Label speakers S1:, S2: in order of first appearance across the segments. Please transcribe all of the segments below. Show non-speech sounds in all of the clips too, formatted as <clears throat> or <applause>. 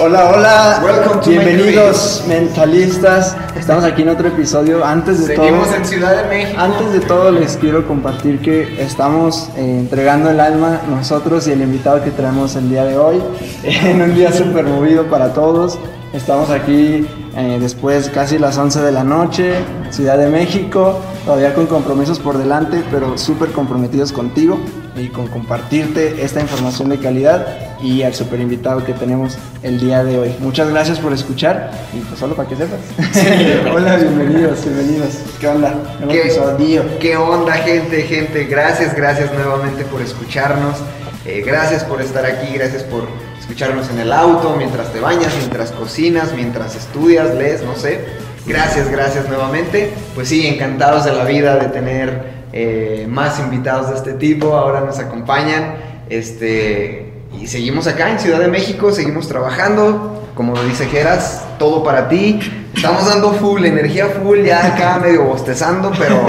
S1: Hola, hola. Bienvenidos mentalistas. Estamos aquí en otro episodio. Antes de
S2: Seguimos
S1: todo,
S2: en Ciudad de México.
S1: antes de todo les quiero compartir que estamos eh, entregando el alma nosotros y el invitado que traemos el día de hoy <laughs> en un día súper movido para todos. Estamos aquí eh, después casi las 11 de la noche, Ciudad de México, todavía con compromisos por delante, pero súper comprometidos contigo y con compartirte esta información de calidad y al super invitado que tenemos el día de hoy. Muchas gracias por escuchar y pues solo para que sepas. <laughs> Hola, bienvenidos, bienvenidos. ¿Qué onda?
S2: ¿Qué, qué onda, gente, gente? Gracias, gracias nuevamente por escucharnos. Eh, gracias por estar aquí, gracias por escucharnos en el auto, mientras te bañas, mientras cocinas, mientras estudias, lees, no sé. Gracias, gracias nuevamente. Pues sí, encantados de la vida de tener eh, más invitados de este tipo. Ahora nos acompañan. Este, y seguimos acá en Ciudad de México, seguimos trabajando. Como lo dice Geras, todo para ti. Estamos dando full, energía full, ya acá <laughs> medio bostezando, pero,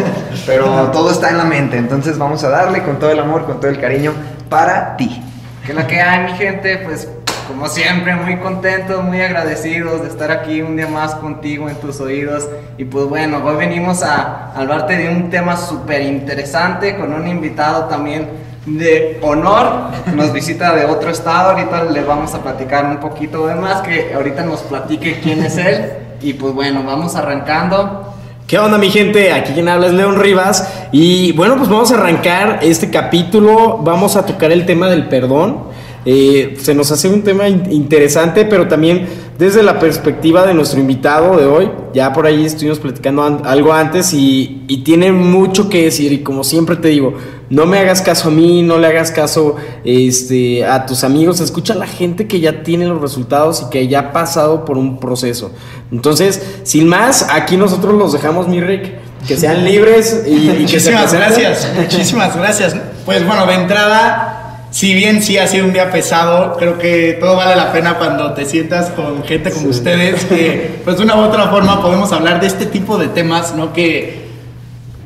S2: pero todo está en la mente. Entonces vamos a darle con todo el amor, con todo el cariño para ti.
S3: Que lo que hay, mi gente, pues como siempre, muy contentos, muy agradecidos de estar aquí un día más contigo en tus oídos. Y pues bueno, hoy venimos a hablarte de un tema súper interesante con un invitado también de honor. Nos visita de otro estado. Ahorita le vamos a platicar un poquito de más, que ahorita nos platique quién es él. Y pues bueno, vamos arrancando.
S4: ¿Qué onda mi gente? Aquí quien habla es León Rivas y bueno pues vamos a arrancar este capítulo, vamos a tocar el tema del perdón. Eh, se nos hace un tema in- interesante, pero también desde la perspectiva de nuestro invitado de hoy. Ya por ahí estuvimos platicando an- algo antes y, y tiene mucho que decir. Y como siempre te digo, no me hagas caso a mí, no le hagas caso este, a tus amigos. Escucha a la gente que ya tiene los resultados y que ya ha pasado por un proceso. Entonces, sin más, aquí nosotros los dejamos, mi Rick. Que sean libres y, y que se
S5: Muchísimas gracias, muchísimas gracias. Pues bueno, de entrada, si bien sí ha sido un día pesado, creo que todo vale la pena cuando te sientas con gente como ustedes, que <laughs> pues de una u otra forma podemos hablar de este tipo de temas, ¿no? Que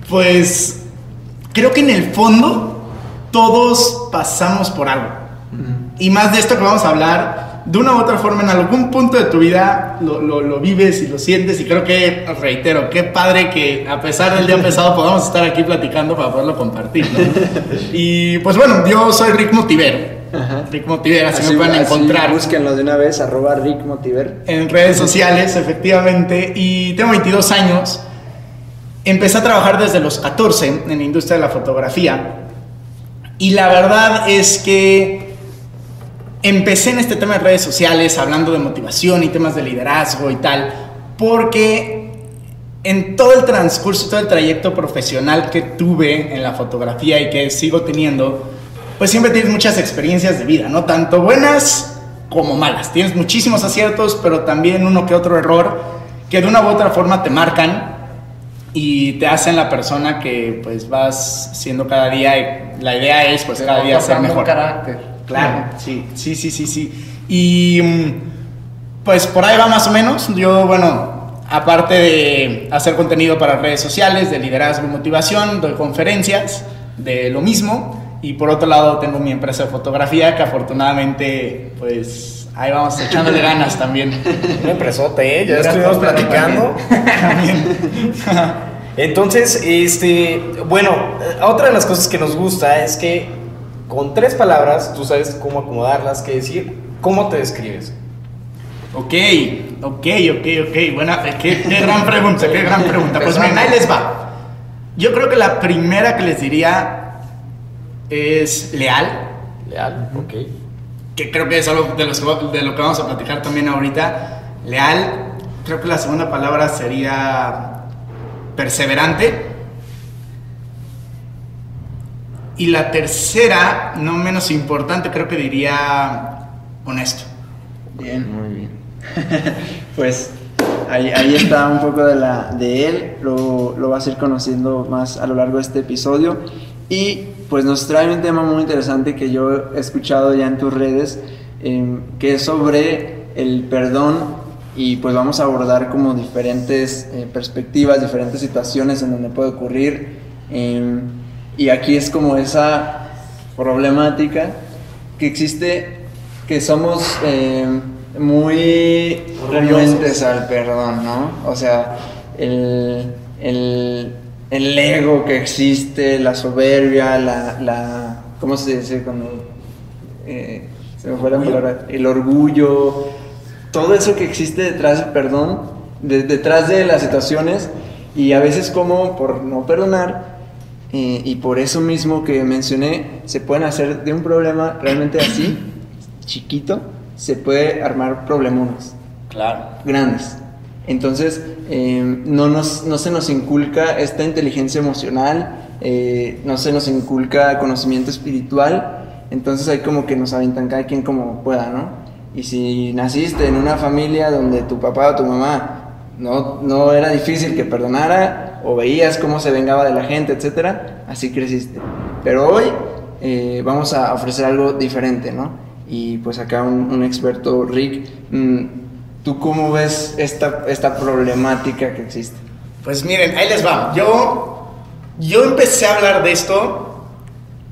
S5: pues creo que en el fondo todos pasamos por algo. Y más de esto que vamos a hablar, de una u otra forma, en algún punto de tu vida lo, lo- lo vives y lo sientes. Y creo que, reitero, qué padre que a pesar del día pesado podamos estar aquí platicando para poderlo compartir. ¿no? <laughs> y pues bueno, yo soy Rick Motivero. Rick Motivero, así, me pueden encontrar
S1: Búsquenlo de una vez, arroba Rick Motiver.
S5: en redes sociales, efectivamente, y tengo 22 años. empecé a trabajar desde los 14 en la industria de la fotografía. Y la verdad es que empecé en este tema de redes sociales hablando de motivación y temas de liderazgo y tal, porque en todo el transcurso, todo el trayecto profesional que tuve en la fotografía y que sigo teniendo, pues siempre tienes muchas experiencias de vida, ¿no? Tanto buenas como malas. Tienes muchísimos aciertos, pero también uno que otro error que de una u otra forma te marcan y te hacen la persona que pues vas siendo cada día. Y la idea es pues cada día ser mejor.
S3: carácter.
S5: Claro, sí, sí, sí, sí, sí. Y mm, pues por ahí va más o menos. Yo, bueno, aparte de hacer contenido para redes sociales, de liderazgo y motivación, doy conferencias de lo mismo. Y por otro lado tengo mi empresa de fotografía que afortunadamente pues ahí vamos echándole <laughs> ganas también.
S4: Un empresote, ¿eh? Ya estuvimos platicando. <laughs> Entonces, este, bueno, otra de las cosas que nos gusta es que con tres palabras tú sabes cómo acomodarlas, qué decir, cómo te describes.
S5: Ok, ok, ok, ok. Buena, qué, qué gran pregunta, qué gran pregunta. Pues miren, ahí les va. Yo creo que la primera que les diría es leal,
S4: Leal, ok.
S5: que creo que es algo de, los- de lo que vamos a platicar también ahorita. Leal, creo que la segunda palabra sería perseverante. Y la tercera, no menos importante, creo que diría honesto.
S6: Bien. Muy bien. <laughs> pues ahí, ahí está un poco de, la, de él, lo, lo vas a ir conociendo más a lo largo de este episodio. Y pues nos trae un tema muy interesante que yo he escuchado ya en tus redes, em, que es sobre el perdón y pues vamos a abordar como diferentes eh, perspectivas, diferentes situaciones en donde puede ocurrir. em, y aquí es como esa problemática que existe, que somos em, muy renuentes al perdón, ¿no? O sea, el, el, el ego que existe, la soberbia, la, la ¿cómo se dice cuando eh, se me fue la palabra? El orgullo, todo eso que existe detrás del perdón, de- detrás de las situaciones y a veces como por no perdonar eh, y por eso mismo que mencioné, se pueden hacer de un problema realmente así, <coughs> chiquito, se puede armar problemones
S5: Claro.
S6: grandes. Entonces, eh, no, nos, no se nos inculca esta inteligencia emocional, eh, no se nos inculca conocimiento espiritual, entonces hay como que nos aventan cada quien como pueda, ¿no? Y si naciste en una familia donde tu papá o tu mamá no, no era difícil que perdonara, o veías cómo se vengaba de la gente, etcétera, así creciste. Pero hoy eh, vamos a ofrecer algo diferente, ¿no? Y pues acá un, un experto, Rick, mm, ¿tú cómo ves esta, esta problemática que existe?
S5: Pues miren, ahí les va. Yo, yo empecé a hablar de esto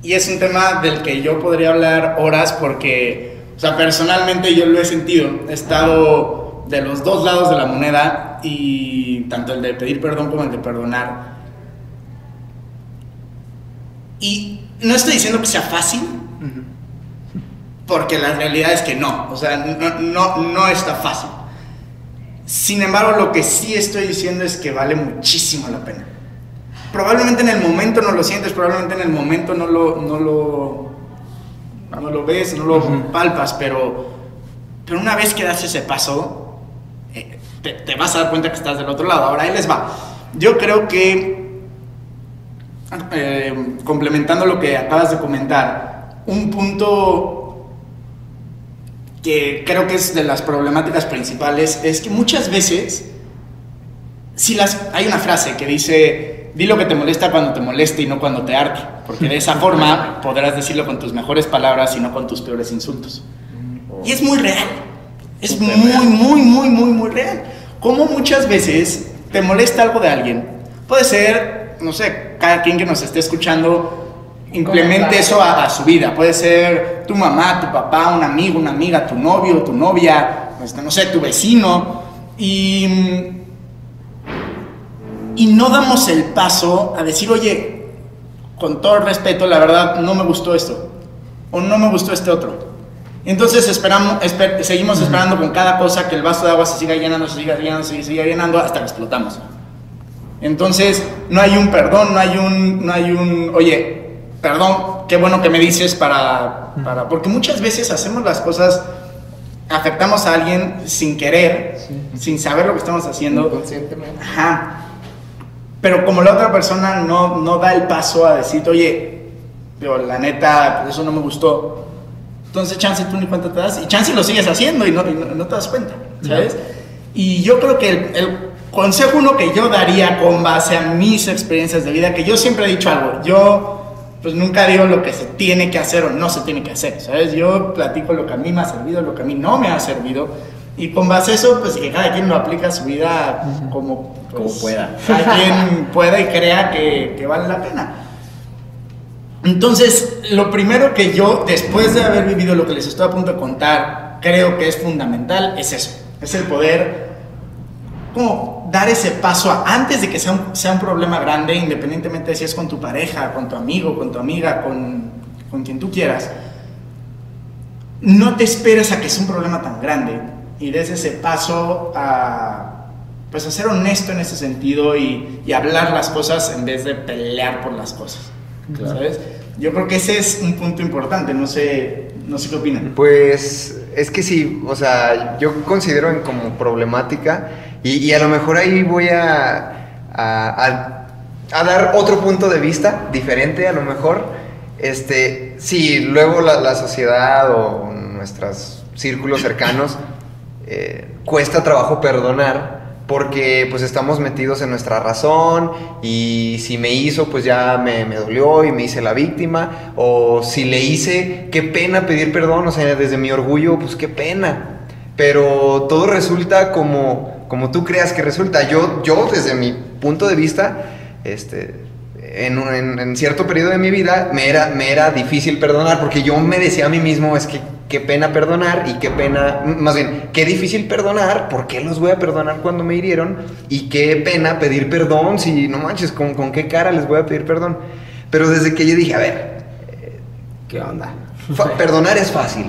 S5: y es un tema del que yo podría hablar horas porque, o sea, personalmente yo lo he sentido. He estado de los dos lados de la moneda y tanto el de pedir perdón como el de perdonar. Y no estoy diciendo que sea fácil, porque la realidad es que no, o sea, no, no, no está fácil. Sin embargo, lo que sí estoy diciendo es que vale muchísimo la pena. Probablemente en el momento no lo sientes, probablemente en el momento no lo, no lo, no lo ves, no lo palpas, pero, pero una vez que das ese paso, te, te vas a dar cuenta que estás del otro lado. Ahora ahí les va. Yo creo que, eh, complementando lo que acabas de comentar, un punto que creo que es de las problemáticas principales es que muchas veces si las hay una frase que dice di lo que te molesta cuando te moleste y no cuando te arte porque de esa <laughs> forma podrás decirlo con tus mejores palabras y no con tus peores insultos y es muy real es muy muy muy muy muy real como muchas veces te molesta algo de alguien puede ser no sé cada quien que nos esté escuchando implemente eso a, a su vida. Puede ser tu mamá, tu papá, un amigo, una amiga, tu novio, tu novia, este, no sé, tu vecino. Y, y no damos el paso a decir, oye, con todo el respeto, la verdad, no me gustó esto. O no me gustó este otro. Entonces esperamos, esper- seguimos esperando con cada cosa que el vaso de agua se siga llenando, se siga llenando, se siga llenando hasta que explotamos. Entonces, no hay un perdón, no hay un, no hay un, oye, perdón, qué bueno que me dices para, para, porque muchas veces hacemos las cosas, afectamos a alguien sin querer, sin saber lo que estamos haciendo.
S3: Conscientemente.
S5: Ajá. Pero como la otra persona no, no da el paso a decir, oye, pero la neta, eso no me gustó. Entonces, chance tú ni cuenta te das. Y chance lo sigues haciendo y no, y no, no te das cuenta, ¿sabes? Y yo creo que el, el consejo uno que yo daría con base a mis experiencias de vida, que yo siempre he dicho algo, yo pues nunca digo lo que se tiene que hacer o no se tiene que hacer, ¿sabes? Yo platico lo que a mí me ha servido, lo que a mí no me ha servido. Y con base a eso, pues que cada quien lo aplica a su vida como,
S4: Como
S5: pues,
S4: pueda.
S5: Cada quien <laughs> pueda y crea que, que vale la pena. Entonces, lo primero que yo, después de haber vivido lo que les estoy a punto de contar, creo que es fundamental, es eso. Es el poder, dar ese paso antes de que sea un, un problema grande, independientemente de si es con tu pareja, con tu amigo, con tu amiga, con, con quien tú quieras. No te esperes a que sea un problema tan grande y des ese paso a, pues, a ser honesto en ese sentido y hablar las cosas en vez de pelear por las cosas. ¿Sabes? Yo creo que ese es un punto importante, no sé, no sé qué opinan.
S2: Pues es que sí, o sea, yo considero en como problemática y, y a lo mejor ahí voy a, a, a- a dar otro punto de vista diferente a lo mejor. Este, si luego la, la sociedad o nuestros círculos cercanos eh, cuesta trabajo perdonar porque pues estamos metidos en nuestra razón y si me hizo pues ya me, me dolió y me hice la víctima. O si le hice qué pena pedir perdón o sea desde mi orgullo pues qué pena. Pero todo resulta como como tú creas que resulta. Yo yo desde mi punto de vista este en, en- en cierto periodo de mi vida me era, me era difícil perdonar porque yo me decía a mí mismo es que qué pena perdonar y qué pena, más bien, qué difícil perdonar, ¿por qué los voy a perdonar cuando me hirieron? Y qué pena pedir perdón, si no manches, ¿con, con qué cara les voy a pedir perdón? Pero desde que yo dije, a ver,
S4: ¿Qué onda? <laughs>
S2: Perdonar es fácil.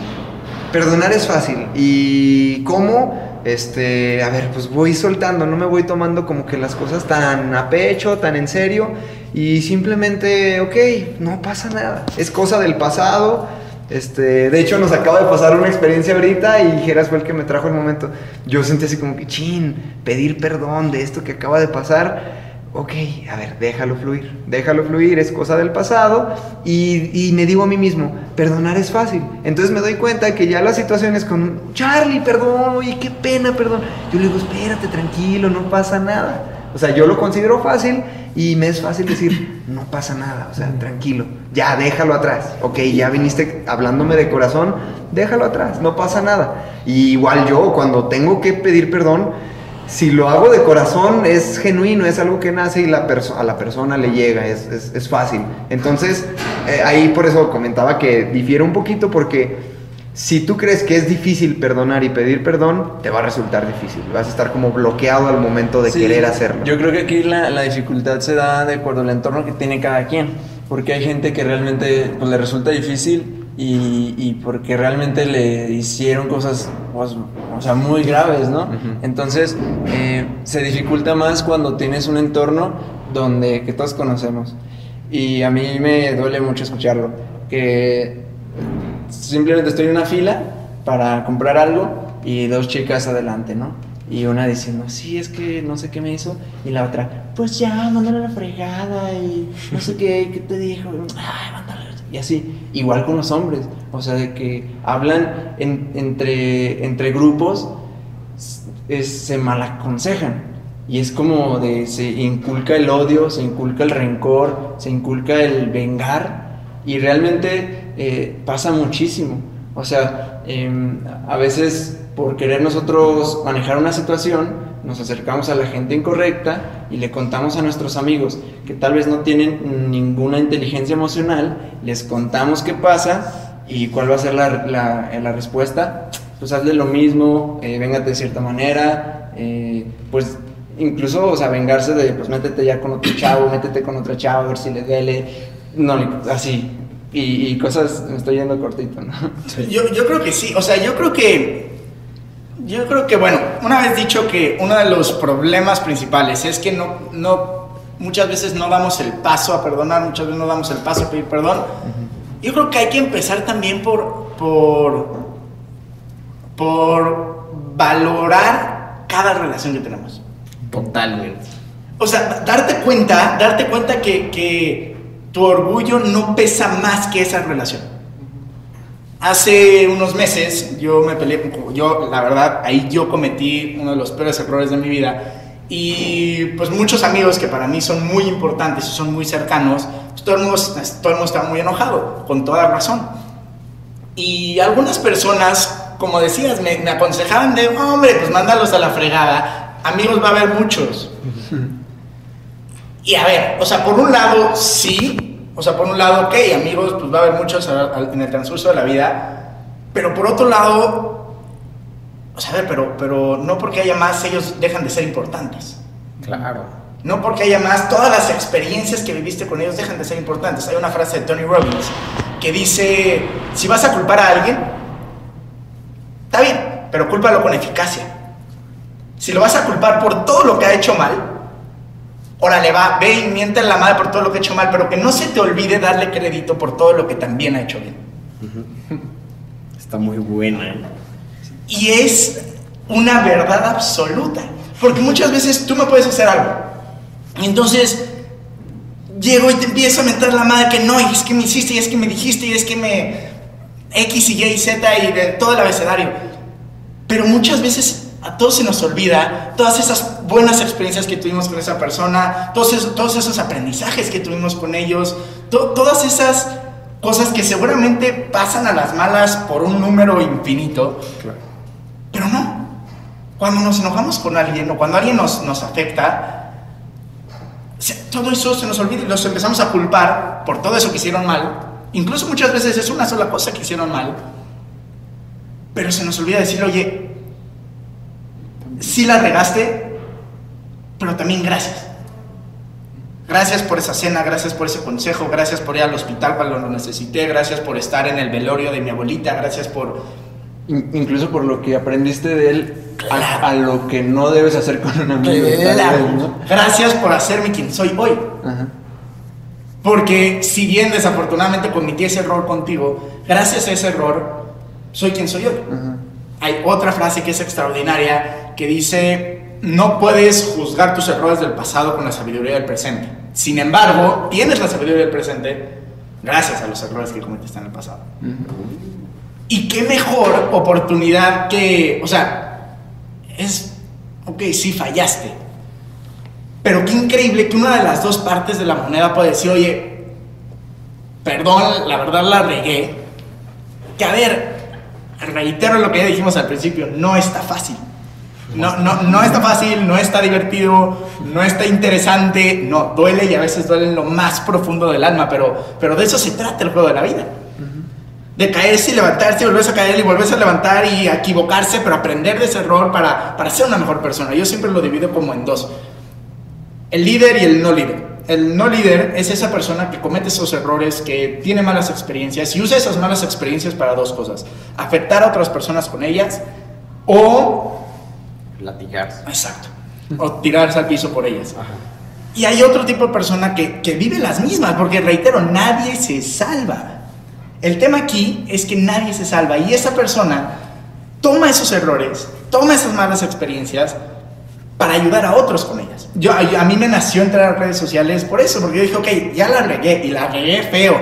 S2: Perdonar es fácil. ¿Y cómo? Este, a ver, pues voy soltando, no me voy tomando como que las cosas tan a pecho, tan en serio. Y simplemente, ok, no pasa nada. Es cosa del pasado. Este, de hecho, nos acaba de pasar una experiencia ahorita y Geras fue el que me trajo el momento. Yo sentí así como que, chin, pedir perdón de esto que acaba de pasar ok, a ver, déjalo fluir, déjalo fluir, es cosa del pasado y, me digo a mí mismo, perdonar es fácil. Entonces me doy cuenta que ya las situaciones con, Charlie, perdón, oye, qué pena, perdón. Yo le digo, espérate, tranquilo, no pasa nada. O sea, yo lo considero fácil y me es fácil decir, no pasa nada, o sea, tranquilo, ya déjalo atrás. Ok, ya viniste hablándome de corazón, déjalo atrás, no pasa nada. Y igual yo, cuando tengo que pedir perdón, si lo hago de corazón, es genuino, es algo que nace y la a la persona le llega, es, es- es fácil. Entonces, eh, ahí por eso comentaba que difiere un poquito porque si tú crees que es difícil perdonar y pedir perdón, te va a resultar difícil. Vas a estar como bloqueado al momento de
S6: Sí,
S2: querer hacerlo.
S6: Yo creo que aquí la, la dificultad se da de acuerdo al entorno que tiene cada quien. Porque hay gente que realmente pues, le resulta difícil y, y porque realmente le hicieron cosas pues, o sea, muy graves, ¿no? Entonces eh, se dificulta más cuando tienes un entorno donde que todos conocemos. Y a mí me duele mucho escucharlo. Que simplemente estoy en una fila para comprar algo y dos chicas adelante, ¿no? Y una diciendo, sí, es que no sé qué me hizo. Y la otra, pues ya, mándale la fregada y no sé qué, qué te dijo. Ay, mándale. Y así, igual con los hombres. O sea, de que hablan en- entre, entre grupos, se malaconsejan. Y es como de, se inculca el odio, se inculca el rencor, se inculca el vengar. Y realmente eh, pasa muchísimo. O sea, em, a veces por querer nosotros manejar una situación, nos acercamos a la gente incorrecta y le contamos a nuestros amigos que tal vez no tienen ninguna inteligencia emocional, les contamos qué pasa y cuál va a ser la, la- la respuesta. Pues hazle lo mismo, eh, véngate de cierta manera, eh, pues incluso, o sea, vengarse de, pues métete ya con otro chavo, métete con otra chava, a ver si le duele, no, así. Y, y cosas, me estoy yendo cortito, ¿no?
S5: Yo, yo creo que sí, o sea, yo creo que, yo creo que, bueno, una vez dicho que uno de los problemas principales es que no, no muchas veces no damos el paso a perdonar, muchas veces no damos el paso a pedir perdón. Yo creo que hay que empezar también por, por, por valorar cada relación que tenemos.
S4: Totalmente.
S5: O sea, darte cuenta, darte cuenta que, que tu orgullo no pesa más que esa relación. Hace unos meses yo me peleé yo la verdad, ahí yo cometí uno de los peores errores de mi vida y pues muchos amigos que para mí son muy importantes y son muy cercanos, pues, todo, el mundo, todo muy enojado, con toda razón. Y algunas personas, como decías, me, me aconsejaban de, hombre, pues mándalos a la fregada, amigos va a haber muchos. Y a ver, o sea, por un lado, sí, o sea, por un lado, ok, amigos, pues va a haber muchos en el transcurso de la vida, pero por otro lado, o sea, a ver, pero, pero no porque haya más, ellos dejan de ser importantes.
S4: Claro.
S5: No porque haya más, todas las experiencias que viviste con ellos dejan de ser importantes. Hay una frase de Tony Robbins que dice, si vas a culpar a alguien, está bien, pero cúlpalo con eficacia. Si lo vas a culpar por todo lo que ha hecho mal, órale, va, ve y miente en la madre por todo lo que ha hecho mal, pero que no se te olvide darle crédito por todo lo que también ha hecho bien.
S4: Está muy buena. ¿eh?
S5: Y es una verdad absoluta. Porque muchas veces tú me puedes hacer algo. Y entonces llego y te empiezo a mentar la madre que no, y es que me hiciste, y es que me dijiste, y es que me. X y Y y Z y de todo el abecedario. Pero muchas veces a todos se nos olvida todas esas buenas experiencias que tuvimos con esa persona, todos esos, todos esos aprendizajes que tuvimos con ellos, to- todas esas cosas que seguramente pasan a las malas por un número infinito. Pero no. Cuando nos enojamos con alguien o cuando alguien nos, nos afecta, se- todo eso se nos olvida y los empezamos a culpar por todo eso que hicieron mal. Incluso muchas veces es una sola cosa que hicieron mal. Pero se nos olvida decir, oye, sí la regaste, pero también gracias. Gracias por esa cena, gracias por ese consejo, gracias por ir al hospital cuando lo necesité, gracias por estar en el velorio de mi abuelita, gracias por
S6: In- incluso por lo que aprendiste de él a-
S5: Claro.
S6: a, lo que no debes hacer con un amigo.
S5: Claro.
S6: vez, ¿no?
S5: Gracias por hacerme quien soy hoy.
S6: Ajá.
S5: Porque si bien desafortunadamente cometí ese error contigo, gracias a ese error soy quien soy hoy.
S6: Ajá.
S5: Hay otra frase que es extraordinaria que dice, no puedes juzgar tus errores del pasado con la sabiduría del presente. Sin embargo, tienes la sabiduría del presente gracias a los errores que cometiste en el pasado. Y qué mejor oportunidad que, o sea, es, ok, sí fallaste, pero qué increíble que una de las dos partes de la moneda puede decir, oye, perdón, la verdad la regué. Que a ver, reitero lo que ya dijimos al principio, no está fácil. No, no, no está fácil, no está divertido, no está interesante, no, duele y a veces duele en lo más profundo del alma, pero, pero de eso se trata el juego de la vida. De caerse y levantarse, y volverse a caer y volverse a levantar y a equivocarse, pero aprender de ese error para, para ser una mejor persona. Yo siempre lo divido como en dos. El líder y el no líder. El no líder es esa persona que comete esos errores, que tiene malas experiencias y usa esas malas experiencias para dos cosas. Afectar a otras personas con ellas o...
S4: Latigar.
S5: Exacto. O tirarse al piso por ellas. Y hay otro tipo de persona que, que vive las mismas, porque reitero, nadie se salva. El tema aquí es que nadie se salva y esa persona toma esos errores, toma esas malas experiencias para ayudar a otros con ellas. Yo, a, a mí me nació entrar a redes sociales por eso, porque yo dije, ok, ya la regué y la regué feo,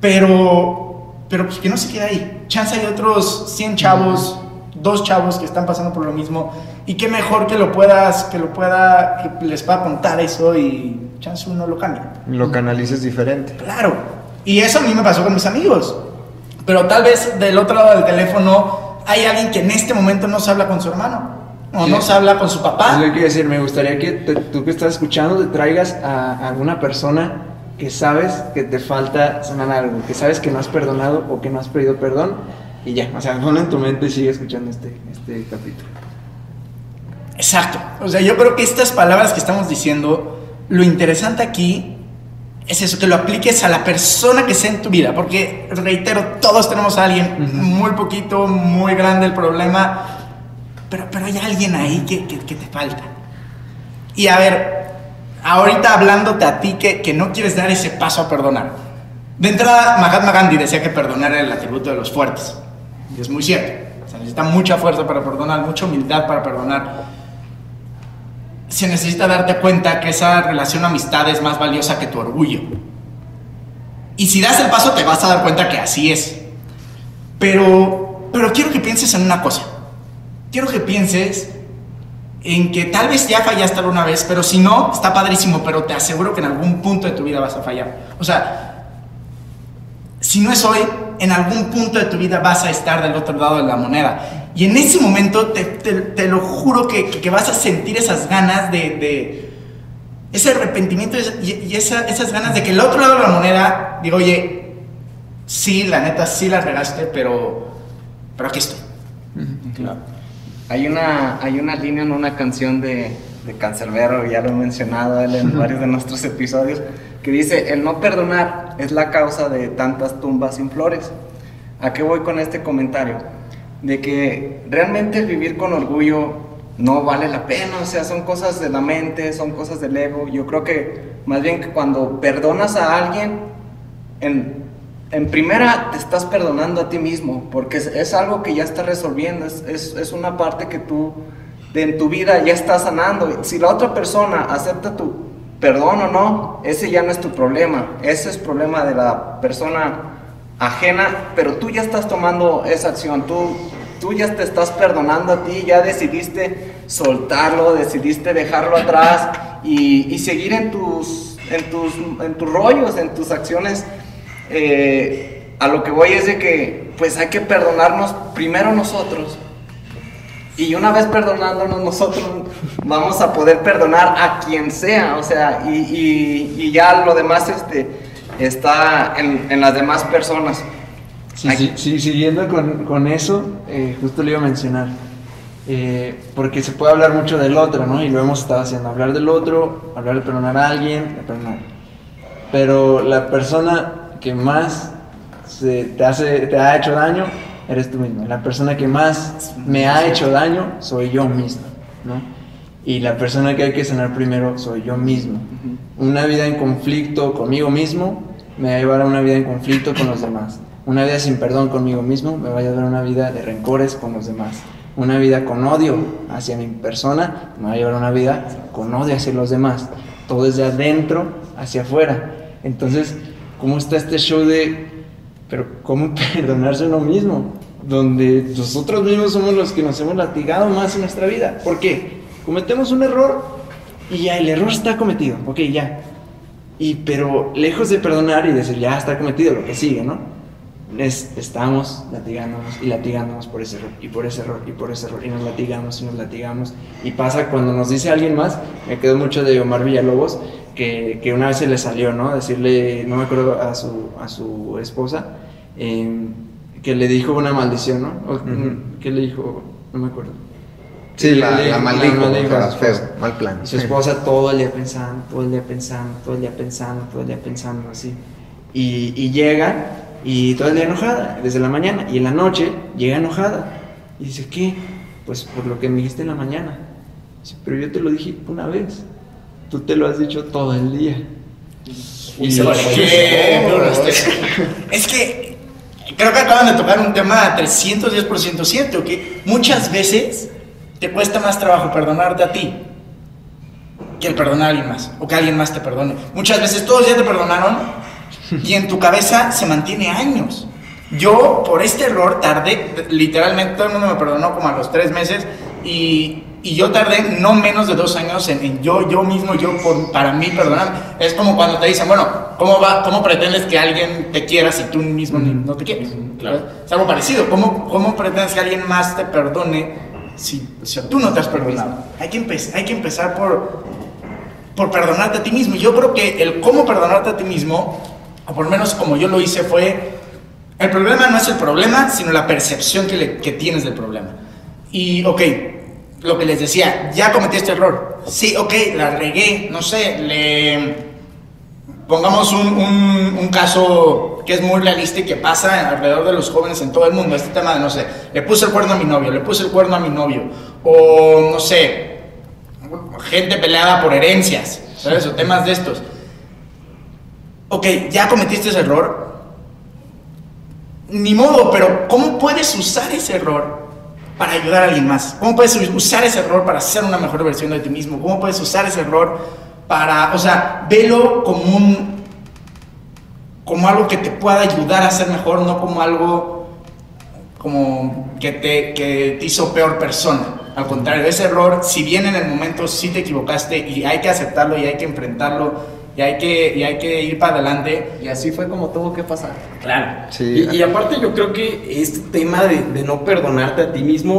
S5: pero, pero pues que no se quede ahí. Chance hay otros 100 chavos, dos chavos que están pasando por lo mismo y qué mejor que lo puedas, que lo pueda, que les pueda contar eso y chance uno lo cambia.
S2: Lo canalices diferente.
S5: Claro. Y eso a mí me pasó con mis amigos. Pero tal vez del otro lado del teléfono hay alguien que en este momento no se habla con su hermano. O
S6: Sí.
S5: no se habla con su
S6: Es
S5: papá.
S6: lo que quiero decir, me gustaría que te- tú que estás escuchando te traigas a alguna persona que sabes que te falta sanar algo, que sabes que no has perdonado o que no has pedido perdón y ya, o sea, ponlo en tu mente y sigue escuchando este, este capítulo.
S5: Exacto. O sea, yo creo que estas palabras que estamos diciendo, lo interesante aquí es eso, que lo apliques a la persona que sea en tu vida. Porque, reitero, todos tenemos a alguien, muy poquito, muy grande el problema, pero, pero hay alguien ahí que, que- que te falta. Y a ver, ahorita hablándote a ti que, que no quieres dar ese paso a perdonar. De entrada, Mahatma Gandhi decía que perdonar era el atributo de los fuertes. Es muy cierto. Se necesita mucha fuerza para perdonar, mucha humildad para perdonar. Se necesita darte cuenta que esa relación amistad es más valiosa que tu orgullo. Y si das el paso te vas a dar cuenta que así es. Pero, pero quiero que pienses en una cosa. Quiero que pienses en que tal vez ya fallaste alguna vez, pero si no, está padrísimo, pero te aseguro que en algún punto de tu vida vas a fallar. O sea, si no es hoy, en algún punto de tu vida vas a estar del otro lado de la moneda. Y en ese momento te, te, te lo juro que, que, vas a sentir esas ganas de, de ese arrepentimiento y, y esa, esas ganas de que el otro lado de la moneda digo, oye, sí, la neta, sí la regaste, pero, pero aquí estoy.
S3: Claro. Hay una, hay una línea en una canción de, de Cancerbero, ya lo he mencionado él en varios de nuestros episodios, que dice, el no perdonar es la causa de tantas tumbas sin flores. ¿A qué voy con este comentario? De que realmente vivir con orgullo no vale la pena, o sea, son cosas de la mente, son cosas del ego. Yo creo que más bien que cuando perdonas a alguien, en, en primera te estás perdonando a ti mismo, porque es, algo que ya estás resolviendo, es, es, es, una parte que tú de, en tu vida ya estás sanando. Si la otra persona acepta tu perdón o no, ese ya no es tu problema, ese es problema de la persona ajena, pero tú ya estás tomando esa acción, tú, tú ya te estás perdonando a ti, ya decidiste soltarlo, decidiste dejarlo atrás y, seguir en tus, en, tus, en tus rollos, en tus acciones. Eh, a lo que voy es de que pues hay que perdonarnos primero nosotros y una vez perdonándonos nosotros vamos a poder perdonar a quien sea, o sea, y, y, y ya lo demás este, está en, en las demás personas.
S6: Sí, sí, sí, siguiendo con, con eso, eh, justo le iba a mencionar, eh, porque se puede hablar mucho del otro, ¿no? Y lo hemos estado haciendo, hablar del otro, hablar de perdonar a alguien, de perdonar. Pero la persona que más se, te, hace, te ha hecho daño eres tú mismo. La persona que más me ha hecho daño soy yo mismo, ¿no? Y la persona que hay que sanar primero soy yo mismo. Una vida en conflicto conmigo mismo me va a llevar a una vida en conflicto con los demás. Una vida sin perdón conmigo mismo me va a llevar a una vida de rencores con los demás. Una vida con odio hacia mi persona me va a llevar a una vida con odio hacia los demás. Todo desde adentro hacia afuera. Entonces, ¿cómo está este show de, pero cómo <laughs> perdonarse a uno mismo? Donde nosotros mismos somos los que nos hemos latigado más en nuestra vida. ¿Por qué? Cometemos un error y ya el error está cometido. Ok, ya. Y pero lejos de perdonar y decir ya está cometido lo que sigue, ¿no? Es, estamos latigándonos y latigándonos por ese error y por ese error y por ese error y nos latigamos y nos latigamos y pasa cuando nos dice alguien más me quedó mucho de Omar Villalobos que, que, una vez se le salió, ¿no? Decirle, no me acuerdo, a su, a su esposa, eh, que le dijo una maldición, ¿no? O, uh -huh. ¿Qué le dijo? No me acuerdo.
S2: Sí, la, le, la maldijo, la maldijo a feo, mal plan.
S6: Y su esposa todo el día pensando, todo el día pensando, todo el día pensando, todo el día pensando, así. Y, y llega y todo el día enojada, desde la mañana. Y en la noche llega enojada. Y dice, ¿qué? Pues por lo que me dijiste en la mañana. Dice, pero yo te lo dije una vez tú te lo has dicho todo el día.
S5: Y se es que creo que acaban de tocar un tema 310% cierto, que muchas veces te cuesta más trabajo perdonarte a ti que el perdonar a alguien más, o que alguien más te perdone. Muchas veces todos ya te perdonaron y en tu cabeza se mantiene años. Yo por este error tardé, literalmente todo el mundo me perdonó como a los tres meses y y yo tardé no menos de dos años en, en yo, yo mismo, yo por, para mí perdonar. Es como cuando te dicen, bueno, ¿cómo, va, ¿cómo pretendes que alguien te quiera si tú mismo no te quieres? Claro. Es algo parecido. ¿Cómo, ¿Cómo pretendes que alguien más te perdone si, si tú no te has perdonado? Hay que, hay que empezar por, por perdonarte a ti mismo. Y yo creo que el cómo perdonarte a ti mismo, o por lo menos como yo lo hice, fue... El problema no es el problema, sino la percepción que, le, que tienes del problema. Y, ok, lo que les decía, ya cometí este error. Sí, ok, la regué, no sé, le pongamos un, un, caso que es muy realista y que pasa alrededor de los jóvenes en todo el mundo, este tema de, no sé, le puse el cuerno a mi novio, le puse el cuerno a mi novio, o no sé, gente peleada por herencias, ¿sabes? O temas de estos. Ok, ya cometiste ese error. Ni modo, pero ¿cómo puedes usar ese error para ayudar a alguien más? ¿Cómo puedes usar ese error para ser una mejor versión de ti mismo? ¿Cómo puedes usar ese error para, o sea, velo como un, como algo que te pueda ayudar a ser mejor, no como algo como que te, que te hizo peor persona. Al contrario, ese error, si bien en el momento sí te equivocaste y hay que aceptarlo y hay que enfrentarlo y hay que, y hay que ir para adelante.
S3: Y así fue como tuvo que pasar.
S4: Claro.
S2: Sí.
S4: Y, y aparte yo creo que este tema de, de no perdonarte a ti mismo,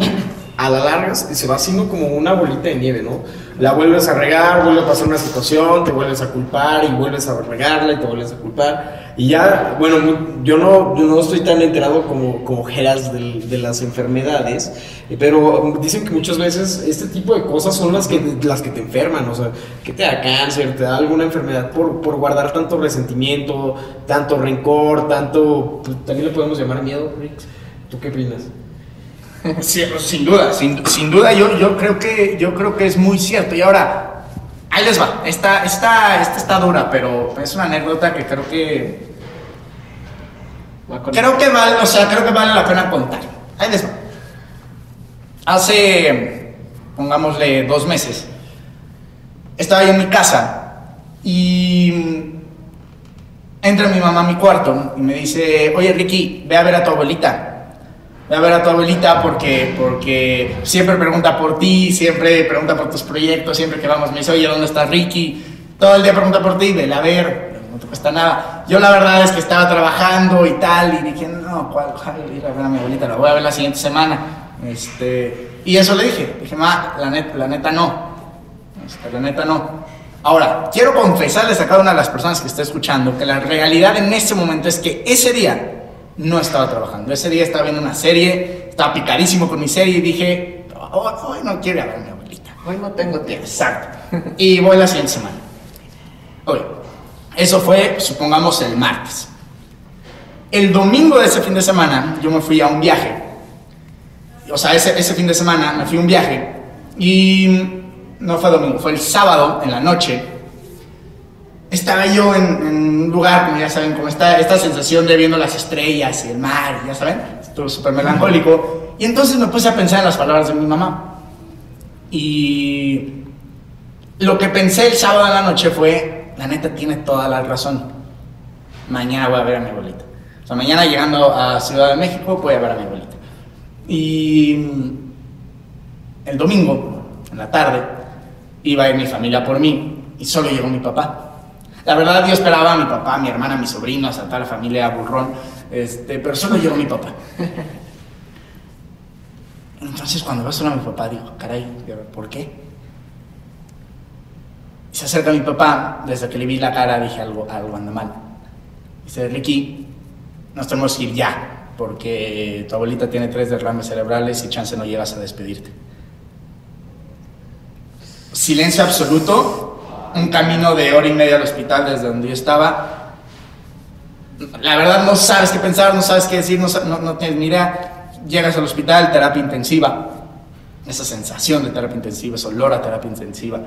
S4: a la larga se va haciendo como una bolita de nieve, ¿no? La vuelves a regar, vuelve a pasar una situación, te vuelves a culpar y vuelves a regarla y te vuelves a culpar. Y ya, bueno, yo no, no estoy tan enterado como, como Geras de, las enfermedades, pero dicen que muchas veces este tipo de cosas son las que, las que te enferman, o sea, que te da cáncer, te da alguna enfermedad por, por guardar tanto resentimiento, tanto rencor, tanto, pues, también le podemos llamar miedo, Rick. ¿Tú qué opinas? <laughs>
S5: Sí, pues, sin duda, sin, sin duda yo, yo, creo que, yo creo que es muy cierto. Y ahora, ahí les va. Esta, esta, esta está dura, pero es una anécdota que creo que... Creo que vale, o sea, creo que vale la pena contar. Ahí les va. Hace, pongámosle, dos meses, estaba yo en mi casa y entra mi mamá a mi cuarto y me dice, oye Ricky, ve a ver a tu abuelita. A ver a tu abuelita porque, porque siempre pregunta por ti, siempre pregunta por tus proyectos, siempre que vamos me dice, oye, ¿dónde está Ricky? Todo el día pregunta por ti, vela a ver, no te cuesta nada. Yo la verdad es que estaba trabajando y tal, y dije, no, ¿cuál, cuál ir a ver a mi abuelita? La voy a ver la siguiente semana. Este, y eso le dije, dije, ma, la neta, la neta no. Este, la neta no. Ahora, quiero confesarles a cada una de las personas que está escuchando que la realidad en este momento es que ese día no estaba trabajando. Ese día estaba viendo una serie, estaba picadísimo con mi serie y dije, hoy, hoy no ver a mi abuelita.
S3: Hoy no tengo tiempo.
S5: Exacto. Y voy la siguiente semana. Oye, eso fue, supongamos, el martes. El domingo de ese fin de semana yo me fui a un viaje. O sea, ese, ese fin de semana me fui a un viaje y no fue domingo, fue el sábado en la noche. Estaba yo en, en un lugar, como ya saben, como esta, esta sensación de viendo las estrellas y el mar, ya saben, estuvo súper melancólico. Y entonces me puse a pensar en las palabras de mi mamá. Y lo que pensé el sábado en la noche fue, la neta tiene toda la razón. Mañana voy a ver a mi abuelita. O sea, mañana llegando a Ciudad de México voy a ver a mi abuelita. Y el domingo, en la tarde, iba a ir mi familia por mí y solo llegó mi papá. La verdad yo esperaba a mi papá, a mi hermana, a mis sobrinos, a toda la familia burrón, este, pero solo llegó mi papá. <laughs> Entonces cuando veo solo a mi papá digo, caray, ¿por qué? Y se acerca mi papá, desde que le vi la cara dije algo, algo anda mal. Dice, Ricky, nos tenemos que ir ya, porque tu abuelita tiene tres derrames cerebrales y chance no llegas a despedirte. Silencio absoluto, un camino de hora y media al hospital desde donde yo estaba. La verdad no sabes qué pensar, no sabes qué decir, no, no, no tienes ni idea. Llegas al hospital, terapia intensiva. Esa sensación de terapia intensiva, ese olor a terapia intensiva.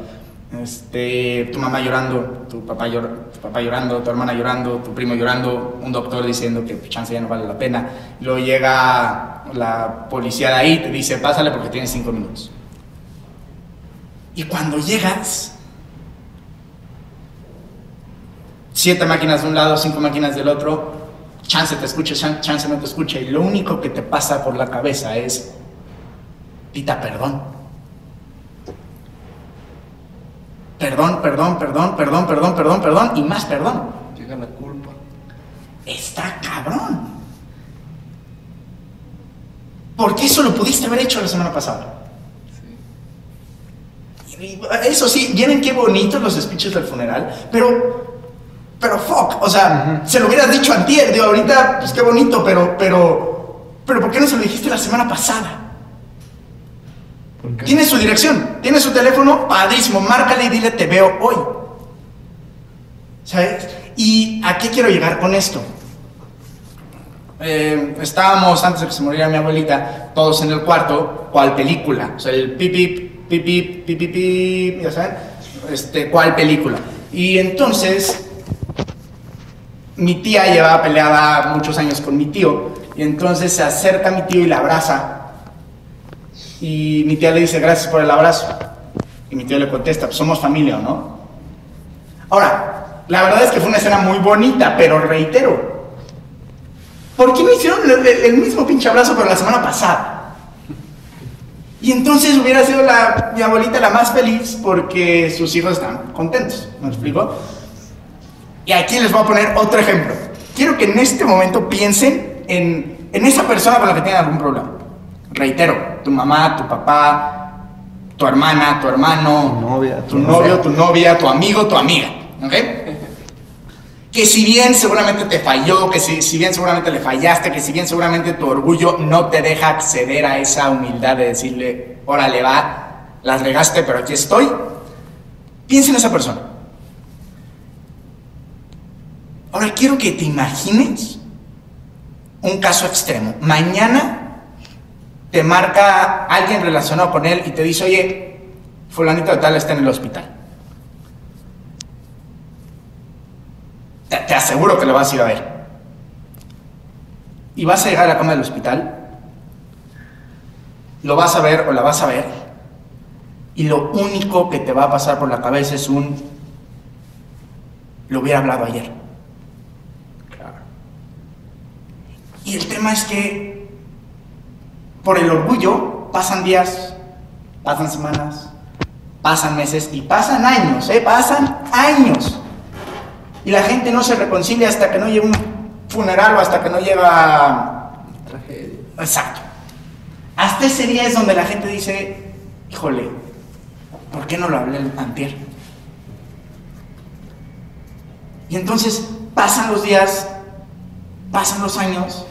S5: Este, tu mamá llorando, tu papá, llor- tu papá llorando, tu hermana llorando, tu primo llorando, un doctor diciendo que chance ya no vale la pena. Luego llega la policía de ahí te dice, pásale porque tienes cinco minutos. Y cuando llegas, siete máquinas de un lado, cinco máquinas del otro, chance te escucha, chan- chance no te escucha, y lo único que te pasa por la cabeza es, pita perdón. Perdón, perdón, perdón, perdón, perdón, perdón, perdón, y más perdón.
S3: Llega la culpa.
S5: Está cabrón. ¿Por qué eso lo pudiste haber hecho la semana pasada? Y- Eso sí, vienen qué bonitos los speeches del funeral, pero, pero fuck, o sea, se lo hubieras dicho antier, digo, ahorita, pues qué bonito, pero, pero, pero ¿por qué no se lo dijiste la semana pasada? Tiene su dirección, tiene su teléfono, padrísimo, márcale y dile te veo hoy. ¿Sabes? ¿Y a qué quiero llegar con esto? Eh, estábamos, antes de que se muriera mi abuelita, todos en el cuarto, cual película. O sea, el pip, pip, pip, pip, pip, pip, pip, ya saben. este, ¿cuál película? Y entonces, mi tía llevaba peleada muchos años con mi tío, y entonces se acerca a mi tío y la abraza. Y mi tía le dice, gracias por el abrazo. Y mi tío le contesta, pues somos familia, ¿o no? Ahora, la verdad es que fue una escena muy bonita, pero reitero, ¿por qué me hicieron el- el mismo pinche abrazo pero la semana pasada? Y entonces hubiera sido la, mi abuelita la más feliz porque sus hijos están contentos, ¿me explico? Y aquí les voy a poner otro ejemplo. Quiero que en este momento piensen en, en esa persona con la que tienen algún problema. Reitero, tu mamá, tu papá, tu hermana, tu hermano,
S1: Tu novia,
S5: tu
S1: tu
S5: novio,
S1: novia.
S5: tu novia, tu amigo, tu amiga. ¿Ok? Que si bien seguramente te falló, que si, si bien seguramente le fallaste, que si bien seguramente tu orgullo no te deja acceder a esa humildad de decirle, órale va, las regaste, pero aquí estoy. Piensa en esa persona. Ahora quiero que te imagines un caso extremo. Mañana te marca alguien relacionado con él y te dice, oye, fulanito de tal está en el hospital. Te, aseguro que lo vas a ir a ver. Y vas a llegar a la cama del hospital, lo vas a ver o la vas a ver, y lo único que te va a pasar por la cabeza es un, lo hubiera hablado ayer. Y el tema es que por el orgullo pasan días, pasan semanas, pasan meses y pasan años, ¿eh? Pasan años. Y la gente no se reconcilia hasta que no llega un funeral o hasta que no llega... Exacto. Hasta ese día es donde la gente dice, híjole, ¿por qué no lo hablé antier? Y entonces pasan los días, pasan los años,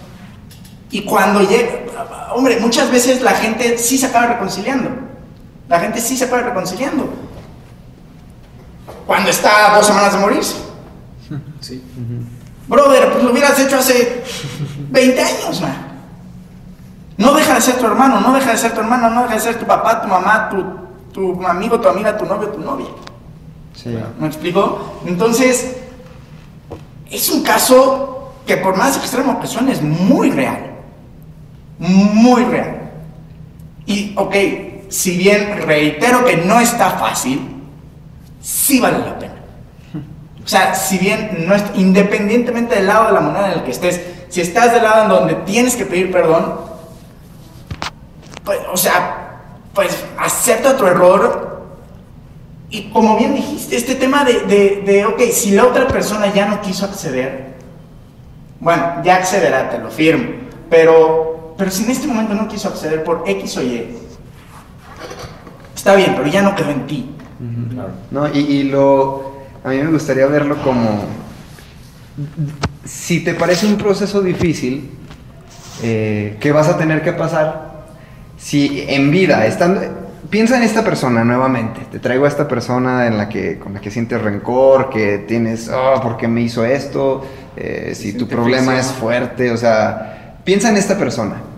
S5: y cuando llega, hombre, muchas veces la gente sí se acaba reconciliando. La gente sí se acaba reconciliando. Cuando está a dos semanas de morirse. <laughs>
S4: Sí.
S5: Brother, pues lo hubieras hecho hace 20 años, man. No deja de ser tu hermano, no deja de ser tu hermano, no deja de ser tu papá, tu mamá, tu, tu amigo, tu amiga, tu novio, tu novia.
S1: Sí.
S5: ¿Me explico? Entonces, es un caso que por más extremo que suene es muy real. Muy real. Y, ok, si bien reitero que no está fácil, sí vale la pena. O sea, si bien no es, independientemente del lado de la moneda en el que estés, si estás del lado en donde tienes que pedir perdón, pues, o sea, pues acepta tu error, y como bien dijiste, este tema de, de, de, ok, si la otra persona ya no quiso acceder, bueno, ya accederá, te lo firmo. Pero, pero si en este momento no quiso acceder por X o Y, está bien, pero ya no quedó en ti.
S2: No, y, y lo. A mí me gustaría verlo como. Si te parece un proceso difícil, eh, que vas a tener que pasar, si en vida, estando. Piensa en esta persona nuevamente. Te traigo a esta persona en la que, con la que sientes rencor, que tienes, oh, ¿por qué me hizo esto? Eh, si tu problema es fuerte, o sea, piensa en esta persona.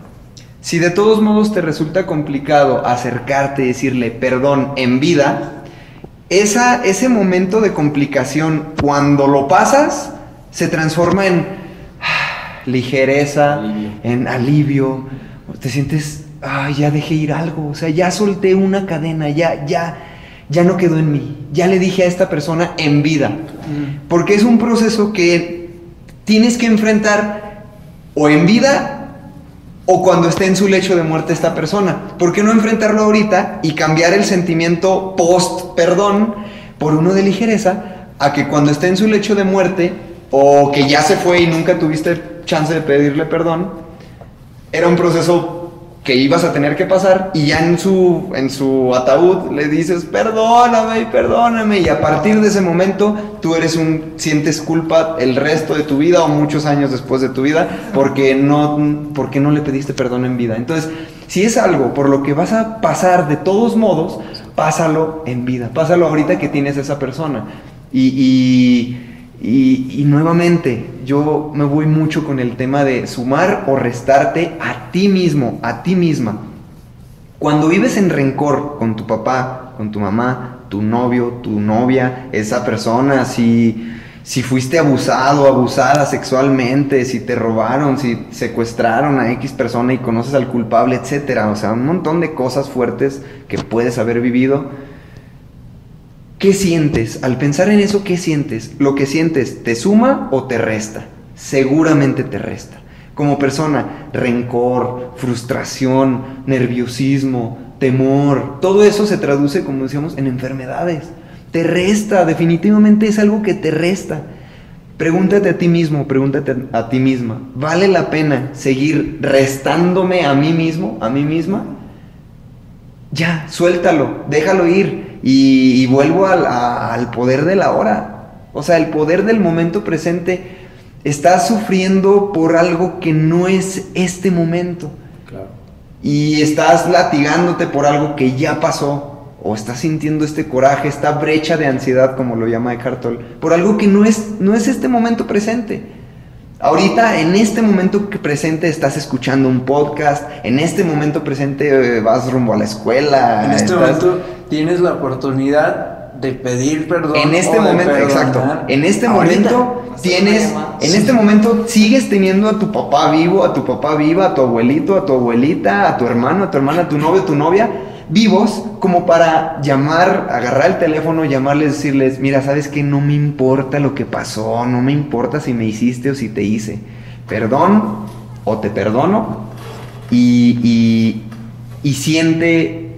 S2: Si de todos modos te resulta complicado acercarte y decirle perdón en vida, esa, ese momento de complicación, cuando lo pasas, se transforma en ah, ligereza,
S4: Alivio.
S2: en alivio. Te sientes, ay, ya dejé ir algo, o sea, ya solté una cadena, ya, ya, ya no quedó en mí. Ya le dije a esta persona en vida. Porque es un proceso que tienes que enfrentar o en vida o cuando esté en su lecho de muerte esta persona. ¿Por qué no enfrentarlo ahorita y cambiar el sentimiento post perdón por uno de ligereza a que cuando esté en su lecho de muerte o que ya se fue y nunca tuviste chance de pedirle perdón, era un proceso que ibas a tener que pasar y ya en su, en su ataúd le dices perdóname perdóname y a partir de ese momento tú eres un sientes culpa el resto de tu vida o muchos años después de tu vida porque no porque no le pediste perdón en vida. Entonces si es algo por lo que vas a pasar de todos modos pásalo en vida. Pásalo ahorita que tienes esa persona. Y, y y, nuevamente, yo me voy mucho con el tema de sumar o restarte a ti mismo, a ti misma. Cuando vives en rencor con tu papá, con tu mamá, tu novio, tu novia, esa persona, si, si fuiste abusado, abusada sexualmente, si te robaron, si secuestraron a X persona y conoces al culpable, etcétera. O sea, un montón de cosas fuertes que puedes haber vivido. ¿Qué sientes? Al pensar en eso, ¿qué sientes? ¿Lo que sientes te suma o te resta? Seguramente te resta. Como persona, rencor, frustración, nerviosismo, temor, todo eso se traduce, como decíamos, en enfermedades. Te resta, definitivamente es algo que te resta. Pregúntate a ti mismo, pregúntate a ti misma, ¿vale la pena seguir restándome a mí mismo, a mí misma? Ya, suéltalo, déjalo ir y, vuelvo al, al poder de la hora. O sea, el poder del momento presente Estás sufriendo por algo que no es este momento. Y estás latigándote por algo que ya pasó. O estás sintiendo este coraje, esta brecha de ansiedad, como lo llama Eckhart Tolle, por algo que no es, no es este momento presente. Ahorita, en este momento presente, estás escuchando un podcast. En este momento presente, eh, vas rumbo a la escuela.
S6: En este momento tienes la oportunidad de pedir perdón.
S2: En este momento, exacto. En este momento tienes, en este momento sigues teniendo a tu papá vivo, a tu papá viva, a tu abuelito, a tu abuelita, a tu hermano, a tu hermana, a tu novio, a tu novia, vivos como para llamar, agarrar el teléfono, llamarles, decirles, mira, sabes que no me importa lo que pasó, no me importa si me hiciste o si te hice. Perdón o te perdono y, y, siente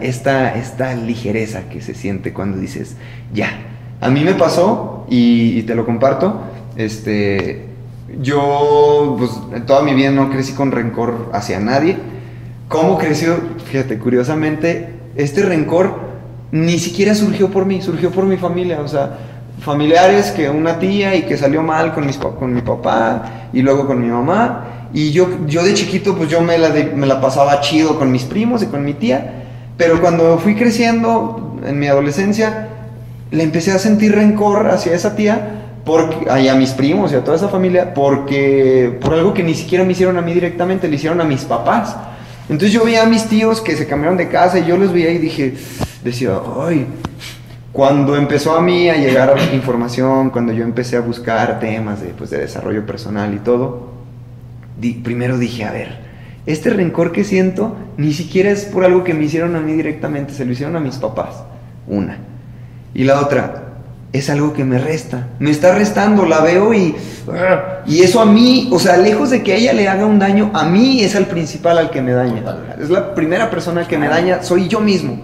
S2: esta, esta ligereza que se siente cuando dices, ya. A mí me pasó, y, te lo comparto, este, yo pues, toda mi vida no crecí con rencor hacia nadie. ¿Cómo creció? Fíjate, curiosamente, este rencor ni siquiera surgió por mí, surgió por mi familia. O sea, familiares que una tía y que salió mal con, mis, con mi papá y luego con mi mamá. Y yo, yo de chiquito, pues yo me la, me la pasaba chido con mis primos y con mi tía. Pero cuando fui creciendo en mi adolescencia, le empecé a sentir rencor hacia esa tía, porque, y a mis primos y a toda esa familia, porque por algo que ni siquiera me hicieron a mí directamente, le hicieron a mis papás. Entonces yo veía a mis tíos que se cambiaron de casa y yo los veía y dije, decía, ay, cuando empezó a mí a llegar información, cuando yo empecé a buscar temas de, pues, de desarrollo personal y todo, primero dije, a ver, este rencor que siento ni siquiera es por algo que me hicieron a mí directamente, se lo hicieron a mis papás. Una. Y la otra, es algo que me resta. Me está restando, la veo y... Y eso a mí, o sea, lejos de que a ella le haga un daño, a mí es el principal al que me daña. Es la primera persona que me daña, soy yo mismo.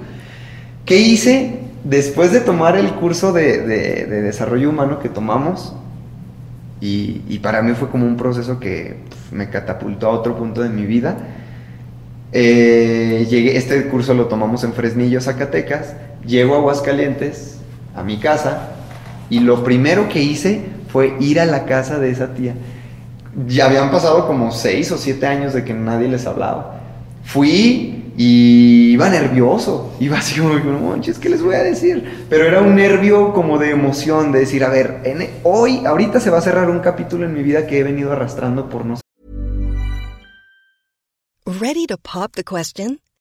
S2: ¿Qué hice? Después de tomar el curso de, de desarrollo humano que tomamos, y, para mí fue como un proceso que me catapultó a otro punto de mi vida. Eh, llegué, este curso lo tomamos en Fresnillo, Zacatecas. Llego a Aguascalientes, a mi casa, y lo primero que hice fue ir a la casa de esa tía. Ya habían pasado como seis o siete años de que nadie les hablaba. Fui, y iba nervioso, iba así como, no manches, ¿qué les voy a decir? Pero era un nervio como de emoción, de decir, a ver, en, hoy, ahorita se va a cerrar un capítulo en mi vida que he venido arrastrando por no
S7: Ready to pop the question?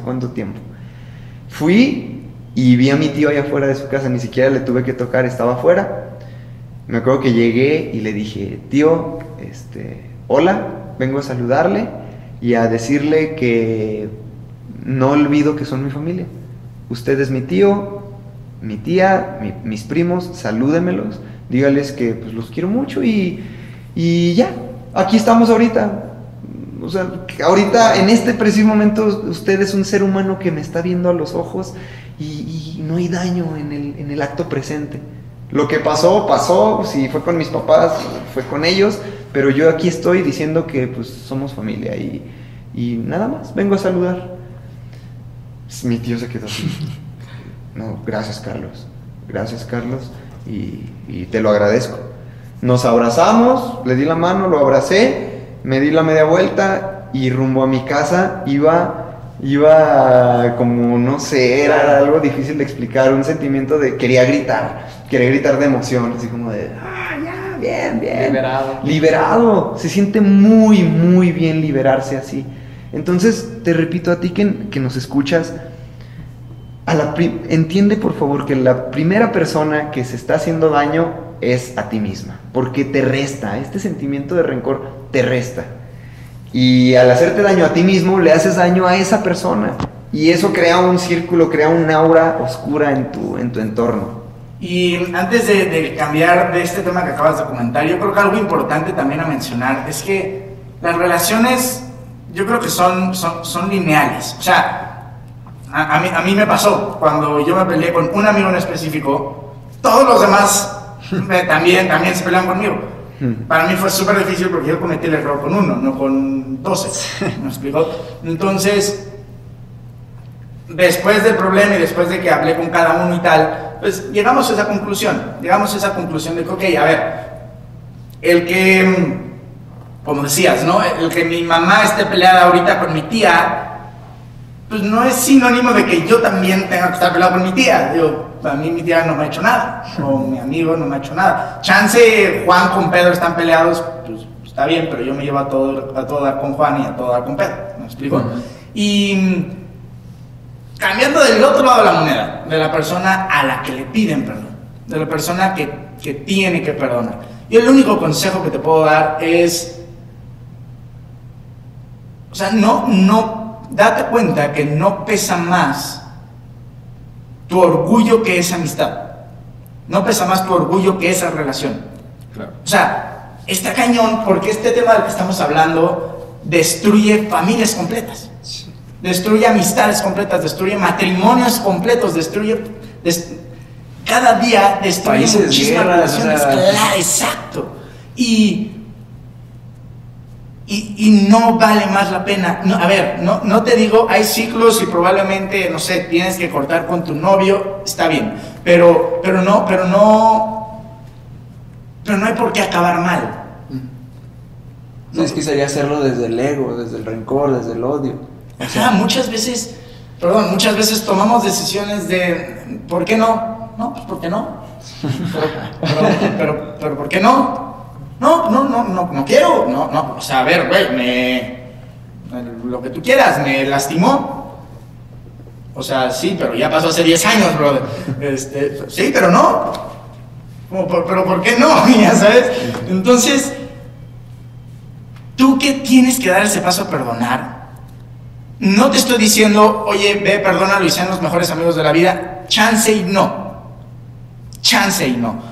S2: ¿Cuánto tiempo? Fui y vi a mi tío allá afuera de su casa, ni siquiera le tuve que tocar, estaba afuera. Me acuerdo que llegué y le dije, tío, este, hola, vengo a saludarle y a decirle que no olvido que son mi familia. Usted es mi tío, mi tía, mis primos, salúdemelos, dígales que pues, los quiero mucho y, y ya, aquí estamos ahorita. O sea, ahorita, en este preciso momento, usted es un ser humano que me está viendo a los ojos y, y no hay daño en el, en el acto presente. Lo que pasó, pasó, si fue con mis papás, fue con ellos, pero yo aquí estoy diciendo que pues somos familia y, y nada más, vengo a saludar. Mi tío se quedó así. <laughs> No, gracias Carlos, gracias Carlos y, y te lo agradezco. Nos abrazamos, le di la mano, lo abracé, me di la media vuelta y rumbo a mi casa iba iba como, no sé, era algo difícil de explicar, un sentimiento de, quería gritar, quería gritar de emoción, así como de, ah, ya, bien, bien.
S3: Liberado.
S2: Liberado, se siente muy, muy bien liberarse así. Entonces, te repito a ti que, que nos escuchas, a la pri- entiende por favor que la primera persona que se está haciendo daño es a ti misma, porque te resta, este sentimiento de rencor te resta. Y al hacerte daño a ti mismo, le haces daño a esa persona. Y eso crea un círculo, crea un aura oscura en tu, en tu entorno.
S5: Y antes de, de cambiar de este tema que acabas de comentar, yo creo que algo importante también a mencionar es que las relaciones, yo creo que son, son, son lineales. O sea, a, a mí, a mí me pasó, cuando yo me peleé con un amigo en específico, todos los demás <laughs> eh, también, también se pelean conmigo. Para mí fue súper difícil porque yo cometí el error con uno, no con 12. ¿Me explicó? Entonces, después del problema y después de que hablé con cada uno y tal, pues llegamos a esa conclusión. Llegamos a esa conclusión de que, ok, a ver, el que, como decías, ¿no? El que mi mamá esté peleada ahorita con mi tía, pues no es sinónimo de que yo también tenga que estar peleado con mi tía. Digo, a mí mi tía no me ha hecho nada, o mi amigo no me ha hecho nada. Chance Juan con Pedro están peleados, pues está bien, pero yo me llevo a todo, a todo dar con Juan y a todo dar con Pedro. ¿Me explico? Y cambiando del otro lado de la moneda, de la persona a la que le piden perdón, de la persona que, que tiene que perdonar. Yo el único consejo que te puedo dar es, o sea, no, no, date cuenta que no pesa más tu orgullo que esa amistad. No pesa más tu orgullo que esa relación. O sea, está cañón porque este tema del que estamos hablando destruye familias completas. Destruye amistades completas, destruye matrimonios completos, destruye... des- cada día destruye
S6: Países,
S5: muchísimas
S6: guerras, o
S5: relaciones.
S6: sea,
S5: Claro, exacto. Y, y, y no vale más la pena. No, a ver, no, no te digo, hay ciclos y probablemente, no sé, tienes que cortar con tu novio, está bien. Pero, pero no, pero no, pero no hay por qué acabar mal.
S6: No, es que sería hacerlo desde el ego, desde el rencor, desde el odio.
S5: Ajá, muchas veces, perdón, muchas veces tomamos decisiones de, ¿por qué no? No, pues ¿por qué no? <laughs> Pero, pero, pero, pero ¿por qué no? No, no, no, no, no quiero, no, no, o sea, a ver, güey, me, lo que tú quieras, me lastimó. O sea, sí, pero ya pasó hace 10 años, brother. Este, sí, pero no. Pero ¿por qué no? <laughs> Ya sabes. Entonces, tú que tienes que dar ese paso a perdonar, no te estoy diciendo, oye, ve, perdónalo y sean los mejores amigos de la vida. Chance y no. Chance y no.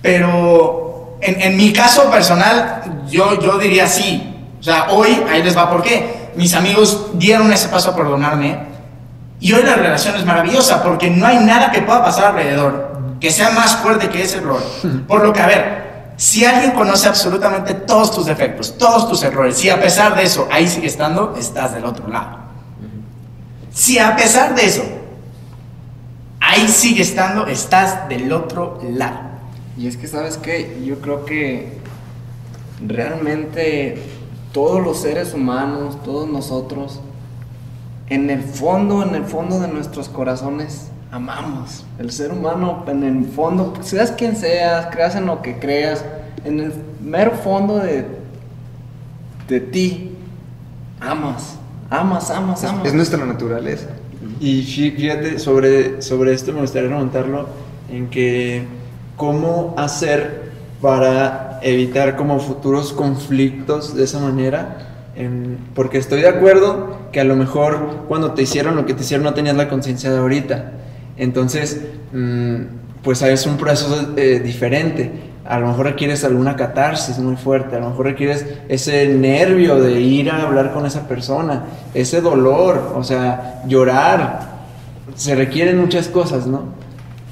S5: Pero en, en mi caso personal, yo, yo diría sí. O sea, hoy, ahí les va por qué. Mis amigos dieron ese paso a perdonarme. Y hoy la relación es maravillosa porque no hay nada que pueda pasar alrededor que sea más fuerte que ese error. <laughs> Por lo que, a ver, si alguien conoce absolutamente todos tus defectos, todos tus errores, y a pesar de eso ahí sigue estando, estás del otro lado. Si a pesar de eso ahí sigue estando, estás del otro lado.
S3: Y es que, ¿sabes qué? Yo creo que realmente todos los seres humanos, todos nosotros, en el fondo, en el fondo de nuestros corazones, amamos. El ser humano, en el fondo, seas quien seas, creas en lo que creas, en el mero fondo de, de ti, amas, amas, amas, amas.
S2: Es nuestra naturaleza.
S6: Y fí- fíjate, sobre, sobre esto me gustaría remontarlo en que cómo hacer para evitar como futuros conflictos de esa manera. Porque estoy de acuerdo que a lo mejor cuando te hicieron lo que te hicieron no tenías la conciencia de ahorita. Entonces, mm, pues es un proceso eh, diferente. A lo mejor requieres alguna catarsis muy fuerte, a lo mejor requieres ese nervio de ir a hablar con esa persona, ese dolor, o sea, llorar. Se requieren muchas cosas, ¿no?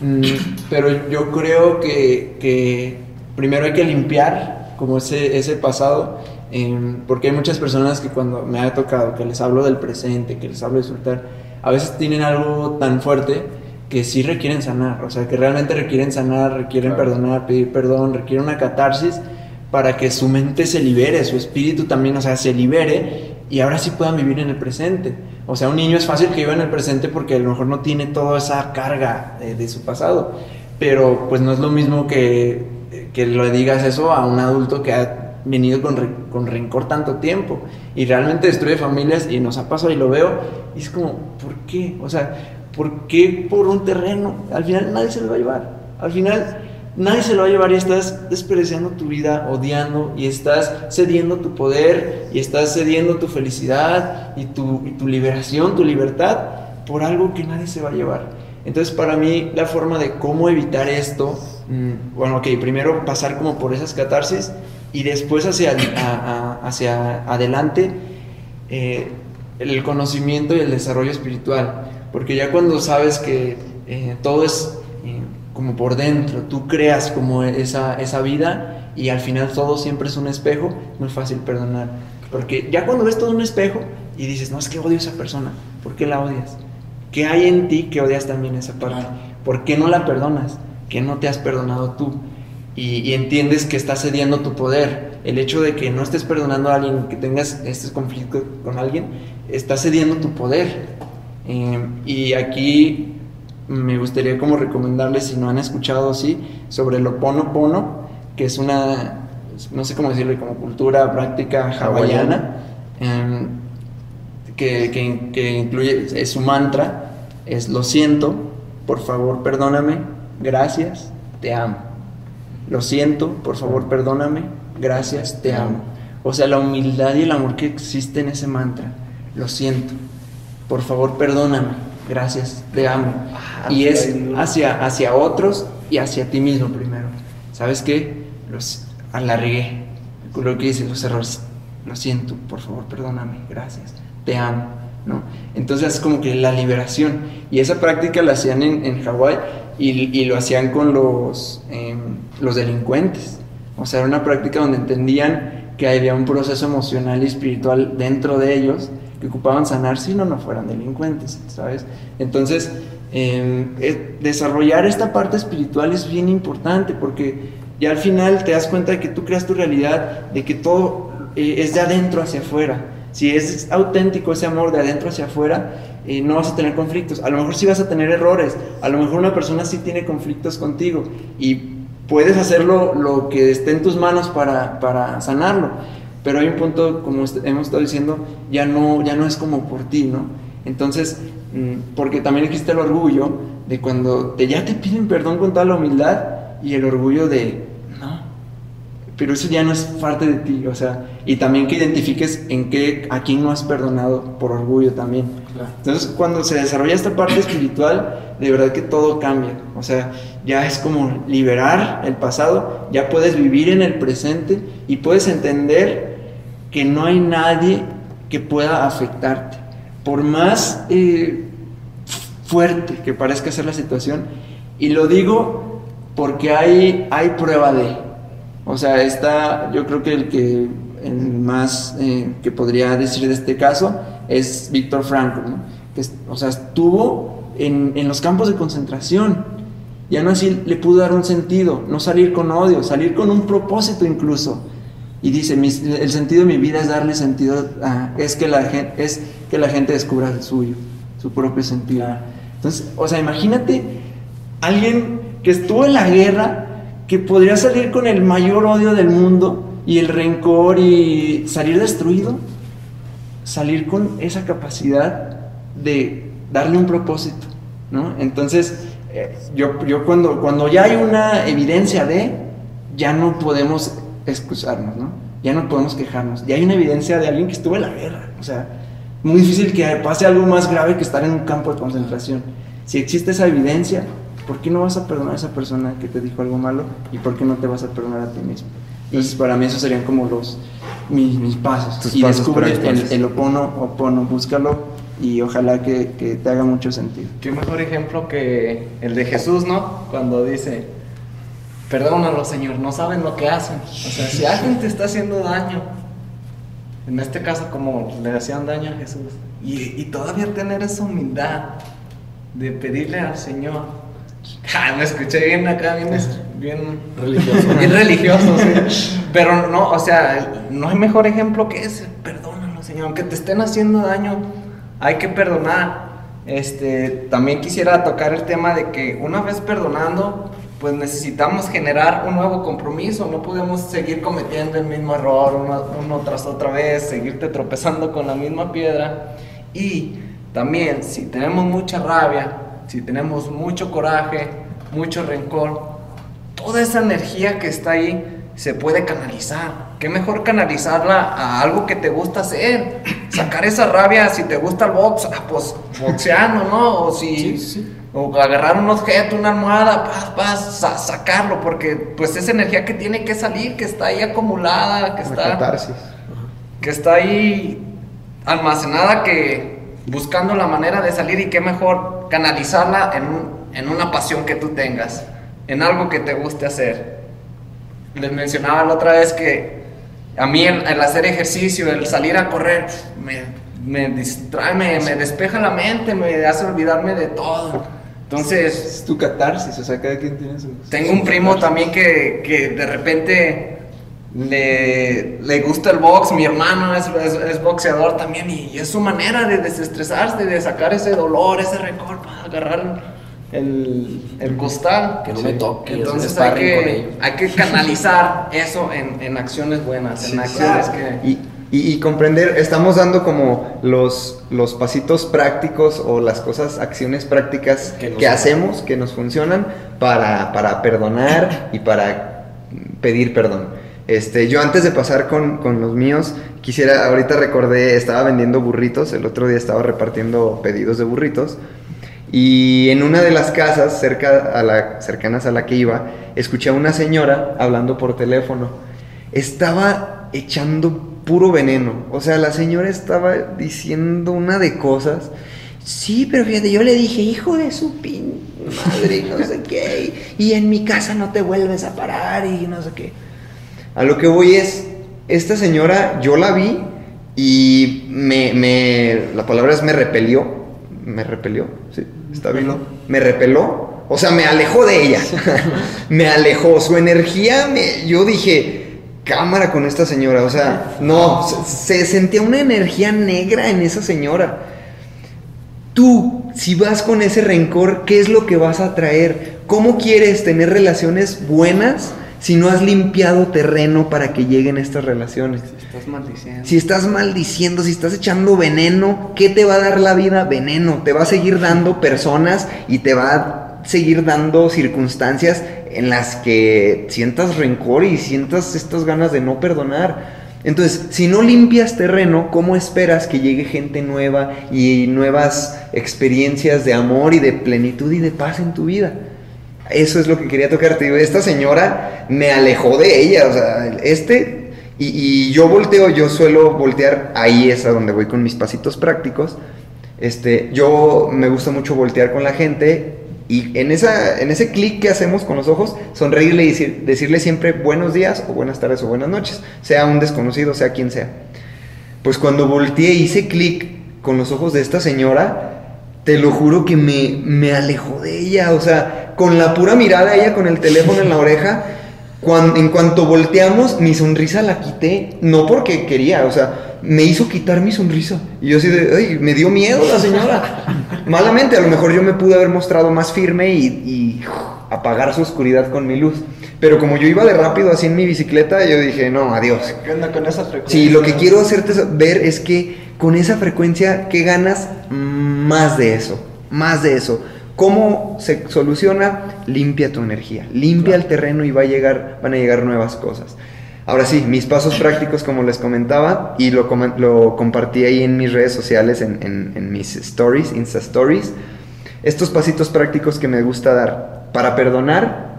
S6: Mm, pero yo creo que, que primero hay que limpiar como ese, ese pasado, em, porque hay muchas personas que cuando me ha tocado que les hablo del presente, que les hablo de soltar, a veces tienen algo tan fuerte que sí requieren sanar, o sea, que realmente requieren sanar, requieren perdonar, pedir perdón, requieren una catarsis para que su mente se libere, su espíritu también, o sea, se libere y ahora sí puedan vivir en el presente. O sea, un niño es fácil que viva en el presente porque a lo mejor no tiene toda esa carga de, de su pasado, pero pues no es lo mismo que, que le digas eso a un adulto que ha venido con, con rencor tanto tiempo y realmente destruye familias y nos ha pasado y lo veo y es como, ¿por qué? O sea, ¿por qué por un terreno? Al final nadie se lo va a llevar. Al final nadie se lo va a llevar y estás desperdiciando tu vida, odiando y estás cediendo tu poder y estás cediendo tu felicidad y tu, tu liberación, tu libertad por algo que nadie se va a llevar. Entonces para mí la forma de cómo evitar esto, mm, bueno, ok, primero pasar como por esas catarsis y después hacia, hacia adelante eh, el conocimiento y el desarrollo espiritual. Porque ya cuando sabes que eh, todo es como por dentro, tú creas como esa, esa vida y al final todo siempre es un espejo, es muy fácil perdonar. Porque ya cuando ves todo un espejo y dices, no, es que odio a esa persona, ¿por qué la odias? ¿Qué hay en ti que odias también esa parte? ¿Por qué no la perdonas? ¿Qué no te has perdonado tú? Y, y entiendes que estás cediendo tu poder. El hecho de que no estés perdonando a alguien, que tengas este conflicto con alguien, estás cediendo tu poder. Eh, y aquí me gustaría como recomendarles, si no han escuchado así, sobre el Oponopono, que es una, no sé cómo decirle, como cultura, práctica hawaiana, em, que, que- que incluye, es su mantra, es lo siento, por favor perdóname, gracias, te amo. Lo siento, por favor perdóname, gracias, te amo. O sea, la humildad y el amor que existe en ese mantra, lo siento, por favor perdóname, gracias, te amo. y es hacia, hacia otros y hacia ti mismo primero. ¿Sabes qué? Los, ah, la regué. Lo que dice, los errores. Lo siento, por favor perdóname, gracias, te amo. ¿no? Entonces es como que la liberación. Y esa práctica la hacían en, en Hawái y, y lo hacían con los, em, los delincuentes. O sea, era una práctica donde entendían que había un proceso emocional y espiritual dentro de ellos que ocupaban sanar si no, no fueran delincuentes, ¿sabes? Entonces, em, desarrollar esta parte espiritual es bien importante porque ya al final te das cuenta de que tú creas tu realidad, de que todo eh, es de adentro hacia afuera. Si es auténtico ese amor de adentro hacia afuera, eh, no vas a tener conflictos. A lo mejor sí vas a tener errores. A lo mejor una persona sí tiene conflictos contigo y puedes hacerlo lo que esté en tus manos para, para sanarlo. Pero hay un punto, como hemos estado diciendo, ya no, ya no es como por ti, ¿no? Entonces, mm, porque también existe el orgullo de cuando te, ya te piden perdón con toda la humildad y el orgullo de, no, pero eso ya no es parte de ti, o sea, y también que identifiques en qué, a quién no has perdonado por orgullo también. Entonces, cuando se desarrolla esta parte espiritual, de verdad que todo cambia, o sea, ya es como liberar el pasado, ya puedes vivir en el presente y puedes entender que no hay nadie que pueda afectarte. Por más eh, fuerte que parezca ser la situación, y lo digo porque hay, hay prueba de, o sea, está, yo creo que el que más eh, que podría decir de este caso es Víctor Frankl, ¿no? que o sea, estuvo en, en los campos de concentración y aún así le pudo dar un sentido, no salir con odio, salir con un propósito incluso. Y dice, "Mis- el sentido de mi vida es darle sentido, a- es, que la gente, es que la gente descubra el suyo, su propio sentido. Entonces, o sea, imagínate alguien que estuvo en la guerra, que podría salir con el mayor odio del mundo y el rencor y salir destruido, salir con esa capacidad de darle un propósito, ¿no? Entonces, eh, yo, yo cuando, cuando ya hay una evidencia de, ya no podemos excusarnos, ¿no? Ya no podemos quejarnos. Ya hay una evidencia de alguien que estuvo en la guerra. O sea, muy difícil que pase algo más grave que estar en un campo de concentración. Si existe esa evidencia, ¿por qué no vas a perdonar a esa persona que te dijo algo malo? ¿Y por qué no te vas a perdonar a ti mismo? Entonces, para mí esos serían como los mis, mis pasos.
S2: Tus
S6: y
S2: pasos
S6: descubre
S2: para
S6: el, opono, opono, búscalo y ojalá que, que te haga mucho sentido.
S3: Qué mejor ejemplo que el de Jesús, ¿no? Cuando dice, perdónalo, Señor, no saben lo que hacen. O sea, si alguien te está haciendo daño, en este caso como le hacían daño a Jesús, y, y todavía tener esa humildad de pedirle al Señor. Ah, me escuché bien acá, bien, bien
S4: Religioso.
S3: Bien religioso, sí. Pero no, o sea, no hay mejor ejemplo que ese. Perdónalo, Señor. Aunque te estén haciendo daño, hay que perdonar. Este, también quisiera tocar el tema de que una vez perdonando, pues necesitamos generar un nuevo compromiso. No podemos seguir cometiendo el mismo error uno, uno tras otra vez, seguirte tropezando con la misma piedra. Y también, si tenemos mucha rabia, si tenemos mucho coraje, mucho rencor, toda esa energía que está ahí se puede canalizar. Qué mejor canalizarla a algo que te gusta hacer. <clears throat> Sacar esa rabia, si te gusta el box, ah, pues boxeando, ¿no? O si o agarrar un objeto, una almohada, paz, paz, sa- sacarlo, porque pues esa energía que tiene que salir, que está ahí acumulada, que está
S2: catarsis.
S3: que está ahí almacenada que buscando la manera de salir y qué mejor canalizarla en, un- en una pasión que tú tengas, en algo que te guste hacer. Les mencionaba la otra vez que a mí el, el hacer ejercicio, el salir a correr, me, me distrae, me, me despeja la mente, me hace olvidarme de todo. Entonces,
S6: Es tu catarsis, o sea, cada quien tiene su.
S3: tengo un primo también que, que de repente le, le gusta el box, mi hermano es, es- es boxeador también y es su manera de desestresarse, de sacar ese dolor, ese rencor para agarrar el, el costal.
S4: Que no me toque,
S3: Entonces hay que, hay que canalizar eso en, en acciones buenas, en acciones que...
S2: Y, y- y comprender, estamos dando como los, los pasitos prácticos o las cosas, acciones prácticas
S4: Que
S2: que, hacemos, que nos funcionan para, para perdonar y para pedir perdón. Este, yo antes de pasar con, con los míos, quisiera, ahorita recordé, estaba vendiendo burritos, el otro día estaba repartiendo pedidos de burritos. Y en una de las casas cerca a la, cercanas a la que iba, escuché a una señora hablando por teléfono. Estaba echando puro veneno. O sea, la señora estaba diciendo una de cosas. Sí, pero fíjate, yo le dije, hijo de su pin madre, y no sé qué. Y en mi casa no te vuelves a parar y no sé qué. A lo que voy es, esta señora, yo la vi y me, me la palabra es me repelió, me repelió, sí, está bien, ¿no? Me repeló, o sea, me alejó de ella, <laughs> me alejó, su energía, me, yo dije, cámara con esta señora, o sea, no, se, se sentía una energía negra en esa señora. Tú, si vas con ese rencor, ¿qué es lo que vas a traer? ¿Cómo quieres tener relaciones buenas si no has limpiado terreno para que lleguen estas relaciones?
S3: Estás maldiciendo.
S2: Si estás maldiciendo, si estás echando veneno, ¿qué te va a dar la vida? Veneno. Te va a seguir dando personas y te va a seguir dando circunstancias en las que sientas rencor y sientas estas ganas de no perdonar. Entonces, si no limpias terreno, ¿cómo esperas que llegue gente nueva y nuevas experiencias de amor y de plenitud y de paz en tu vida? Eso es lo que quería tocar. Te digo, esta señora me alejó de ella. O sea, este. Y, y yo volteo, yo suelo voltear. Ahí es a donde voy con mis pasitos prácticos. Este, yo me gusta mucho voltear con la gente. Y en, esa, en ese clic que hacemos con los ojos, sonreírle y decir- decirle siempre buenos días, o buenas tardes, o buenas noches. Sea un desconocido, sea quien sea. Pues cuando volteé y hice clic con los ojos de esta señora, te lo juro que me, me alejó de ella. O sea, con la pura mirada, ella con el teléfono en la oreja, cuan- en cuanto volteamos, mi sonrisa la quité. No porque quería, o sea, me hizo quitar mi sonrisa. Y yo así de, ay, me dio miedo la señora. <laughs> Malamente, a lo mejor yo me pude haber mostrado más firme y, y apagar su oscuridad con mi luz. Pero como yo iba de rápido así en mi bicicleta, yo dije, no, adiós.
S3: ¿Qué onda con esa frecuencia?
S2: Sí, lo que quiero hacerte ver es que con esa frecuencia, ¿qué ganas? Más de eso, más de eso. ¿Cómo se soluciona? Limpia tu energía, limpia el terreno y va a llegar, van a llegar nuevas cosas. Ahora sí, mis pasos prácticos, como les comentaba, y lo, lo compartí ahí en mis redes sociales, en, en- mis stories, Insta Stories. Estos pasitos prácticos que me gusta dar. Para perdonar,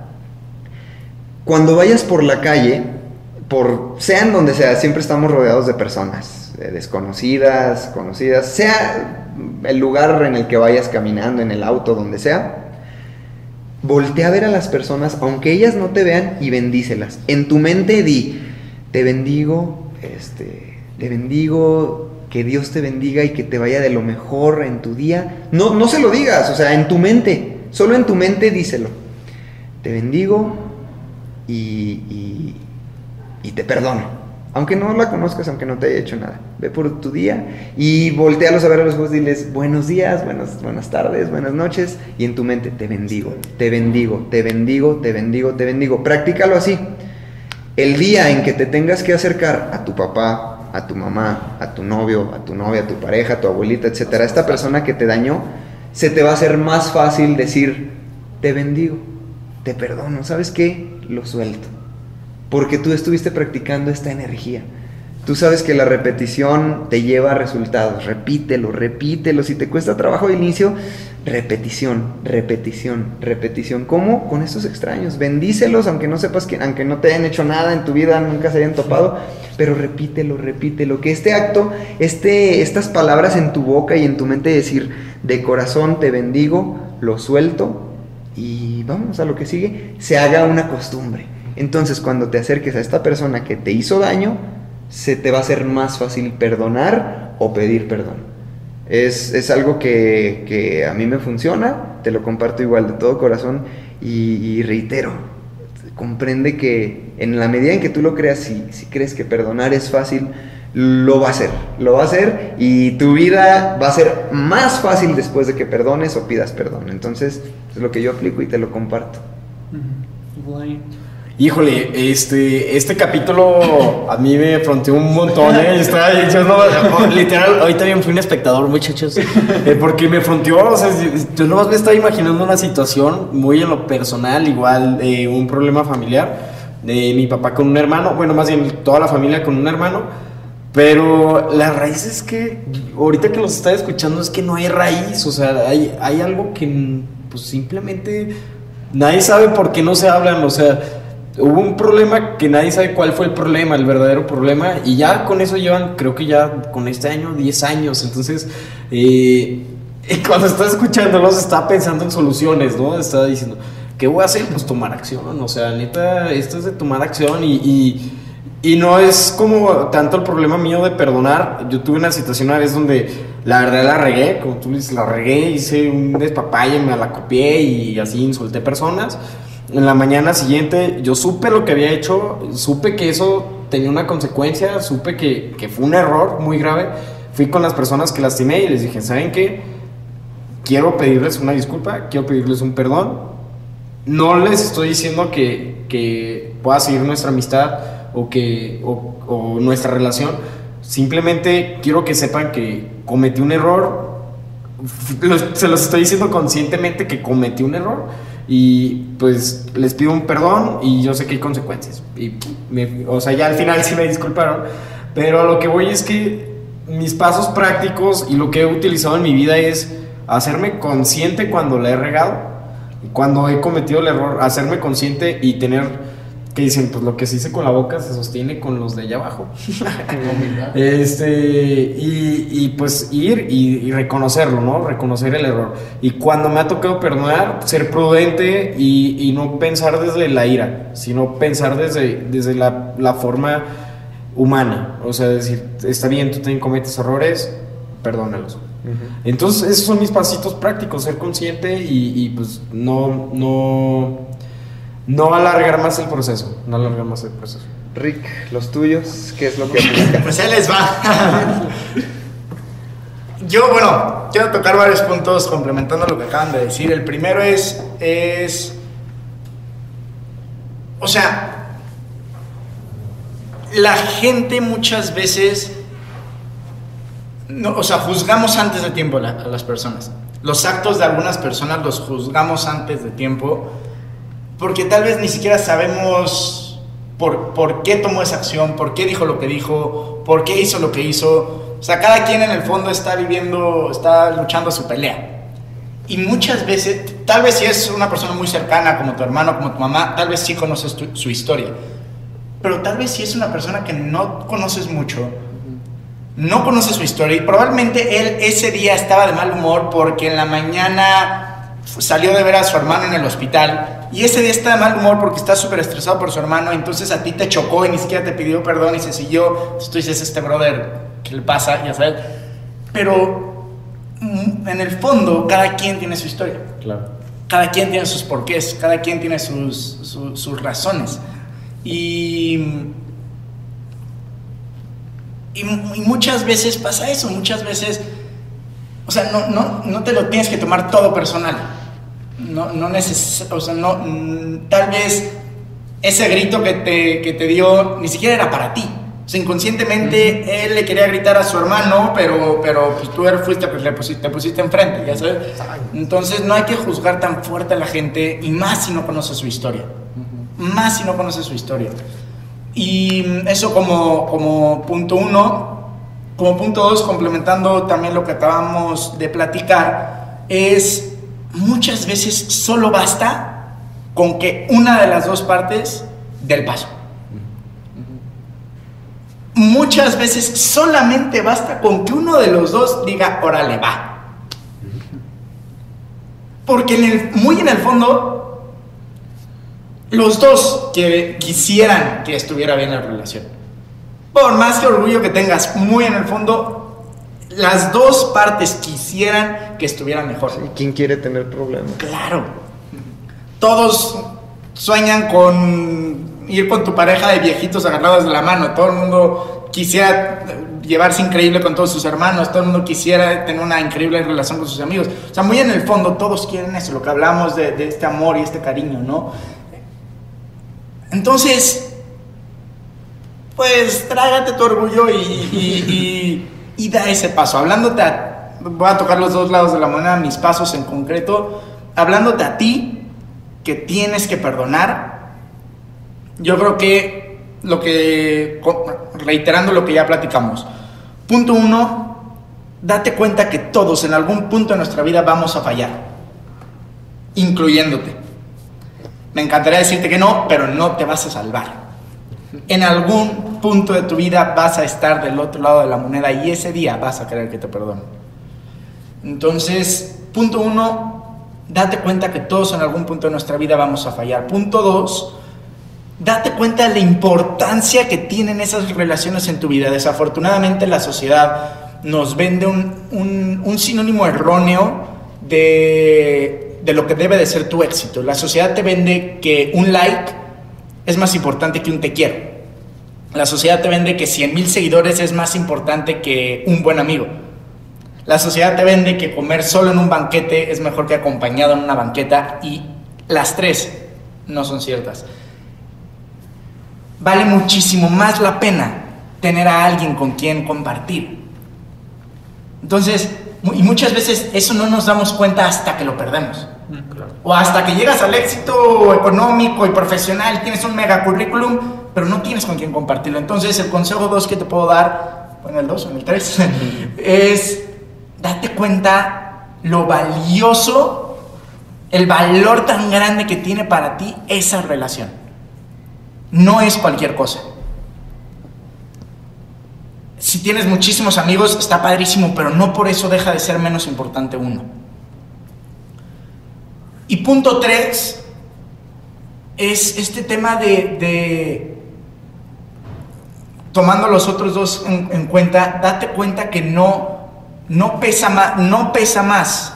S2: cuando vayas por la calle, por sean donde sea, siempre estamos rodeados de personas desconocidas, conocidas, sea el lugar en el que vayas caminando, en el auto, donde sea. Voltea a ver a las personas, aunque ellas no te vean, y bendícelas. En tu mente di, te bendigo, este, te bendigo, que Dios te bendiga y que te vaya de lo mejor en tu día. No, no se lo digas, o sea, en tu mente, solo en tu mente díselo. Te bendigo y, y, y te perdono. Aunque no la conozcas, aunque no te haya hecho nada. Ve por tu día y voltealos a ver a los ojos diles buenos días, buenas, buenas tardes, buenas noches. Y en tu mente, te bendigo, te bendigo, te bendigo, te bendigo, te bendigo. Practícalo así. El día en que te tengas que acercar a tu papá, a tu mamá, a tu novio, a tu novia, a tu pareja, a tu abuelita, etcétera, esta persona que te dañó, se te va a hacer más fácil decir, te bendigo, te perdono, ¿sabes qué? Lo suelto porque tú estuviste practicando esta energía. Tú sabes que la repetición te lleva a resultados. Repítelo, repítelo. Si te cuesta trabajo de inicio, repetición, repetición, repetición. ¿Cómo? Con estos extraños. Bendícelos, aunque no sepas que, aunque no te hayan hecho nada en tu vida, nunca se hayan topado, pero repítelo, repítelo. Que este acto, este, estas palabras en tu boca y en tu mente decir, de corazón te bendigo, lo suelto y vamos a lo que sigue, se haga una costumbre. Entonces cuando te acerques a esta persona que te hizo daño, se te va a hacer más fácil perdonar o pedir perdón. Es, algo que, a mí me funciona, te lo comparto igual de todo corazón y, reitero, comprende que en la medida en que tú lo creas, si, si crees que perdonar es fácil, lo va a hacer, lo va a hacer y tu vida va a ser más fácil después de que perdones o pidas perdón. Entonces, es lo que yo aplico y te lo comparto.
S4: Híjole, este, este capítulo a mí me fronteó un montón, ¿eh? Estaba, literal, hoy también fui un espectador, muchachos, eh, porque me fronteó, o sea, yo nomás me estaba imaginando una situación muy en lo personal, igual, eh, un problema familiar, de mi papá con un hermano, bueno, más bien toda la familia con un hermano, pero la raíz es que, ahorita que los estaba escuchando, es que no hay raíz, o sea, hay, hay algo que, pues, simplemente nadie sabe por qué no se hablan, o sea hubo un problema que nadie sabe cuál fue el problema, el verdadero problema, y ya con eso llevan, creo que ya con este año, 10 años. Entonces, eh, <laughs> cuando estaba escuchándolos, estaba pensando en soluciones, ¿no? Estaba diciendo, ¿qué voy a hacer? Pues tomar acción, o sea, neta, esto es de tomar acción y, y, no es como tanto el problema mío de perdonar. Yo tuve una situación una vez donde la verdad la regué, como tú dices, la regué, hice un despapalle, me la copié y así insulté personas en la mañana siguiente yo supe lo que había hecho, supe que eso tenía una consecuencia, supe que, que, fue un error muy grave. Fui con las personas que lastimé y les dije, ¿saben qué? Quiero pedirles una disculpa, quiero pedirles un perdón. No les estoy diciendo que, que pueda seguir nuestra amistad o, que, o, o nuestra relación. Simplemente quiero que sepan que cometí un error. Se los estoy diciendo conscientemente que cometí un error y pues les pido un perdón y yo sé que hay consecuencias. Y o sea, ya al final sí me disculparon. Pero a lo que voy es que mis pasos prácticos y lo que he utilizado en mi vida es hacerme consciente cuando la he regado, cuando he cometido el error, hacerme consciente y tener que dicen, pues lo que se dice con la boca se sostiene con los de allá abajo. <laughs> <laughs> este, y, y, pues ir y, reconocerlo, ¿no? Reconocer el error. Y cuando me ha tocado perdonar, ser prudente y, y no pensar desde la ira, sino pensar desde, desde la, la, forma humana. O sea, decir, está bien, tú también cometes errores, perdónalos. Entonces, esos son mis pasitos prácticos, ser consciente y, y pues no, no no alargar más el proceso, no alargar más el proceso.
S2: Rick, los tuyos, ¿qué es lo que <laughs>
S5: Pues ahí les va. Yo, bueno, quiero tocar varios puntos complementando lo que acaban de decir. El primero es, es, o sea, la gente muchas veces, no, o sea, juzgamos antes de tiempo a las personas. Los actos de algunas personas los juzgamos antes de tiempo porque tal vez ni siquiera sabemos por, por qué tomó esa acción, por qué dijo lo que dijo, por qué hizo lo que hizo. O sea, cada quien en el fondo está viviendo, está luchando su pelea. Y muchas veces, tal vez si es una persona muy cercana, como tu hermano, como tu mamá, tal vez sí conoces su historia. Pero tal vez si es una persona que no conoces mucho, no conoces su historia y probablemente él ese día estaba de mal humor porque en la mañana salió de ver a su hermano en el hospital y ese día está de mal humor porque está súper estresado por su hermano, entonces a ti te chocó y ni siquiera te pidió perdón y se siguió. Entonces tú dices, este brother qué le pasa, ya sabes. Pero mm, en el fondo, cada quien tiene su historia.
S4: Claro.
S5: Cada quien tiene sus porqués, cada quien tiene sus, su- sus razones. Y, y, y muchas veces pasa eso, muchas veces, o sea, no, no, no te lo tienes que tomar todo personal. No, no neces o sea, no, tal vez ese grito que te, que te dio ni siquiera era para ti. O sea, inconscientemente él le quería gritar a su hermano, pero, pero pues tú eres- fuiste, pues le pusiste, te pusiste enfrente, ya sabes. Entonces no hay que juzgar tan fuerte a la gente y más si no conoces su historia. Más si no conoces su historia. Y eso como, como punto uno. Como punto dos, complementando también lo que acabamos de platicar, es muchas veces solo basta con que una de las dos partes del paso. Muchas veces solamente basta con que uno de los dos diga, órale, va. Porque muy en el fondo, los dos que quisieran que estuviera bien la relación. Por más que orgullo que tengas, muy en el fondo, las dos partes quisieran que estuviera mejor.
S2: ¿Quién quiere tener problemas?
S5: Claro. Todos sueñan con ir con tu pareja de viejitos agarrados de la mano. Todo el mundo quisiera llevarse increíble con todos sus hermanos. Todo el mundo quisiera tener una increíble relación con sus amigos. O sea, muy en el fondo todos quieren eso, lo que hablamos de, de este amor y este cariño, ¿no? Entonces, pues trágate tu orgullo y, y- y- y da ese paso. Hablándote a, voy a tocar los dos lados de la moneda, mis pasos en concreto, hablándote a ti que tienes que perdonar, yo creo que lo que, reiterando lo que ya platicamos, punto uno, date cuenta que todos en algún punto de nuestra vida vamos a fallar, incluyéndote. Me encantaría decirte que no, pero no te vas a salvar. En algún punto de tu vida vas a estar del otro lado de la moneda y ese día vas a querer que te perdonen. Entonces, punto uno, date cuenta que todos en algún punto de nuestra vida vamos a fallar. Punto dos, date cuenta de la importancia que tienen esas relaciones en tu vida. Desafortunadamente la sociedad nos vende un, un- un sinónimo erróneo de, de lo que debe de ser tu éxito. La sociedad te vende que un like es más importante que un te quiero. La sociedad te vende que 100 mil seguidores es más importante que un buen amigo. La sociedad te vende que comer solo en un banquete es mejor que acompañado en una banqueta y las tres no son ciertas. Vale muchísimo más la pena tener a alguien con quien compartir. Entonces, y muchas veces eso no nos damos cuenta hasta que lo perdemos. O hasta que llegas al éxito económico y profesional, tienes un mega currículum, pero no tienes con quién compartirlo. Entonces, el consejo 2 que te puedo dar, o en el 2 o en el 3, es date cuenta lo valioso, el valor tan grande que tiene para ti esa relación. No es cualquier cosa. Si tienes muchísimos amigos, está padrísimo, pero no por eso deja de ser menos importante uno. Y punto tres es este tema de, tomando los otros dos en, en cuenta, date cuenta que no, no, pesa más, no pesa más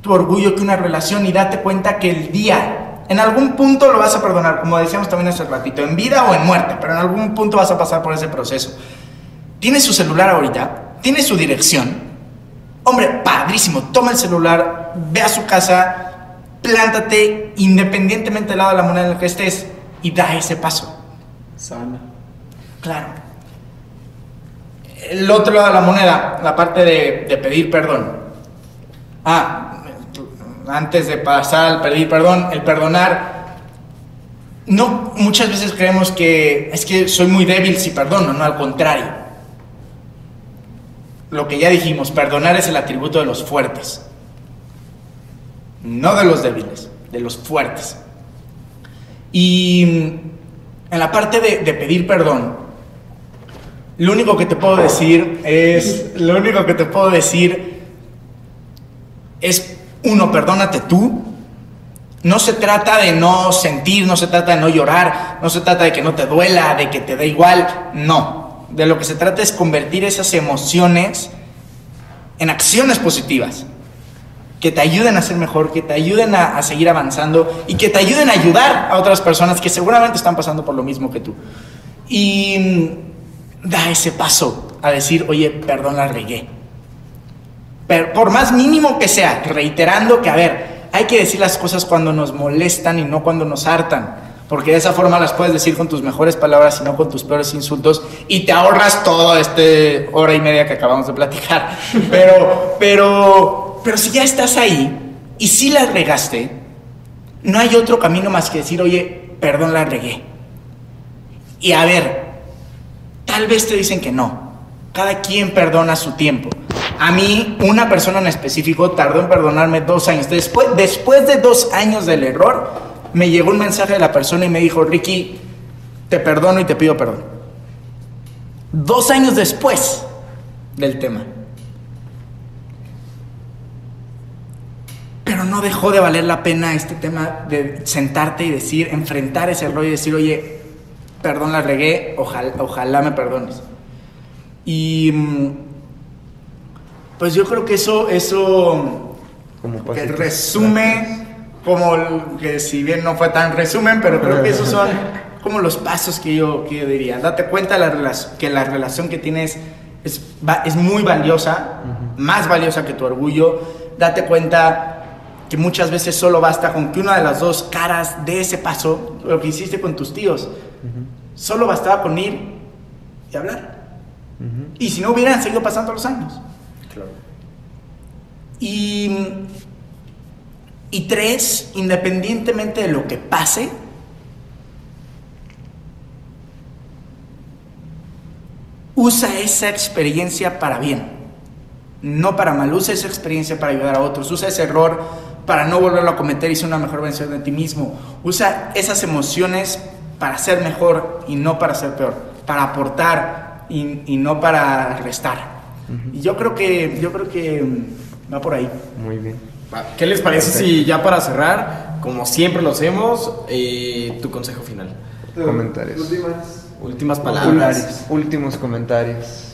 S5: tu orgullo que una relación y date cuenta que el día, en algún punto lo vas a perdonar, como decíamos también hace ratito, en vida o en muerte, pero en algún punto vas a pasar por ese proceso. Tienes su celular ahorita, tiene su dirección. Hombre, padrísimo, toma el celular, ve a su casa, plántate independientemente del lado de la moneda en el que estés y da ese paso.
S4: Sana.
S5: Claro. El otro lado de la moneda, la parte de, de pedir perdón. Ah, antes de pasar al pedir perdón, el perdonar. No, muchas veces creemos que es que soy muy débil si perdono, no al contrario. Lo que ya dijimos, perdonar es el atributo de los fuertes, no de los débiles, de los fuertes. Y en la parte de, pedir perdón, lo único que te puedo decir es, lo único que te puedo decir es, uno, perdónate tú. No se trata de no sentir, no se trata de no llorar, no se trata de que no te duela, de que te dé igual, no. De lo que se trata es convertir esas emociones en acciones positivas que te ayuden a ser mejor, que te ayuden a, a, seguir avanzando y que te ayuden a ayudar a otras personas que seguramente están pasando por lo mismo que tú. Y mm, da ese paso a decir, oye, perdón, la regué. Pero por más mínimo que sea, reiterando que, a ver, hay que decir las cosas cuando nos molestan y no cuando nos hartan. Porque de esa forma las puedes decir con tus mejores palabras y no con tus peores insultos. Y te ahorras todo este hora y media que acabamos de platicar. <laughs> Pero, pero, pero si ya estás ahí y si la regaste, no hay otro camino más que decir, oye, perdón, la regué. Y a ver, tal vez te dicen que no. Cada quien perdona su tiempo. A mí, una persona en específico tardó en perdonarme dos años. Después, después de dos años del error, me llegó un mensaje de la persona y me dijo, Ricky, te perdono y te pido perdón. Dos años después del tema. Pero no dejó de valer la pena este tema de sentarte y decir, enfrentar ese error y decir, oye, perdón, la regué, ojalá, ojalá me perdones. Y pues yo creo que eso, eso
S2: Como
S5: que resume, como que si bien no fue tan resumen, pero creo que esos son como los pasos que yo, que yo diría. Date cuenta la que la relación que tienes es, es muy valiosa, más valiosa que tu orgullo. Date cuenta que muchas veces solo basta con que una de las dos caras de ese paso, lo que hiciste con tus tíos, solo bastaba con ir y hablar. Y si no hubieran seguido pasando los años. Y, y tres, independientemente de lo que pase, usa esa experiencia para bien, no para mal. Usa esa experiencia para ayudar a otros. Usa ese error para no volverlo a cometer y ser una mejor versión de ti mismo. Usa esas emociones para ser mejor y no para ser peor, para aportar y, y no para restar. Y yo creo que yo creo que mm, va por ahí.
S2: Muy bien.
S4: ¿Qué les parece si ya para cerrar, como siempre lo hacemos, eh, tu consejo final?
S2: Comentarios.
S4: Últimas palabras.
S2: Últimos comentarios.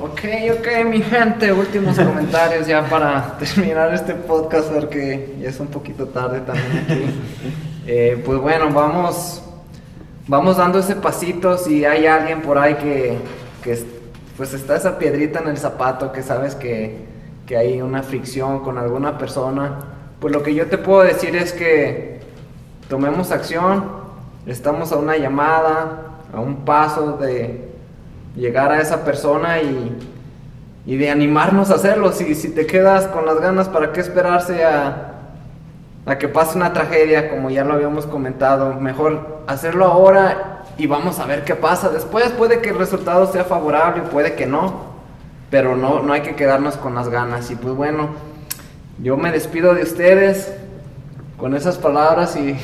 S3: Ok, ok, mi gente, últimos <laughs> comentarios ya para terminar este podcast porque ya es un poquito tarde también aquí. <laughs> Eh, pues bueno, vamos, vamos dando ese pasito. Si hay alguien por ahí que, que es- pues está esa piedrita en el zapato, que sabes que, que hay una fricción con alguna persona, pues lo que yo te puedo decir es que tomemos acción. Estamos a una llamada, a un paso de llegar a esa persona y, y de animarnos a hacerlo. Si, si te quedas con las ganas, ¿para qué esperarse a, a que pase una tragedia, como ya lo habíamos comentado? Mejor hacerlo ahora y vamos a ver qué pasa. Después puede que el resultado sea favorable, puede que no, pero no, no hay que quedarnos con las ganas. Y pues bueno, yo me despido de ustedes con esas palabras y...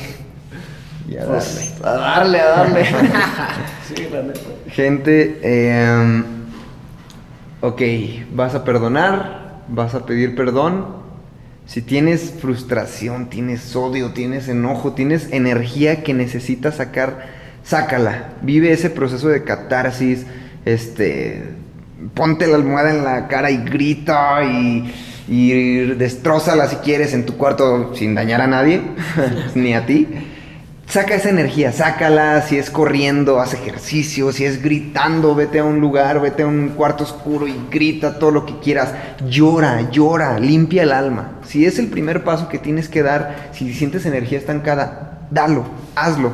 S2: Y a
S3: pues, a darle, a darle. <laughs> <laughs> sí, la neta.
S2: Gente, eh, ok, vas a perdonar, vas a pedir perdón. Si tienes frustración, tienes odio, tienes enojo, tienes energía que necesitas sacar, sácala. Vive ese proceso de catarsis. Este, ponte la almohada en la cara y grita y, y destrózala si quieres en tu cuarto sin dañar a nadie, <laughs> ni a ti. Saca esa energía, sácala, si es corriendo, haz ejercicio, si es gritando, vete a un lugar, vete a un cuarto oscuro y grita todo lo que quieras. Llora, llora, limpia el alma. Si es el primer paso que tienes que dar, si sientes energía estancada, dalo, hazlo.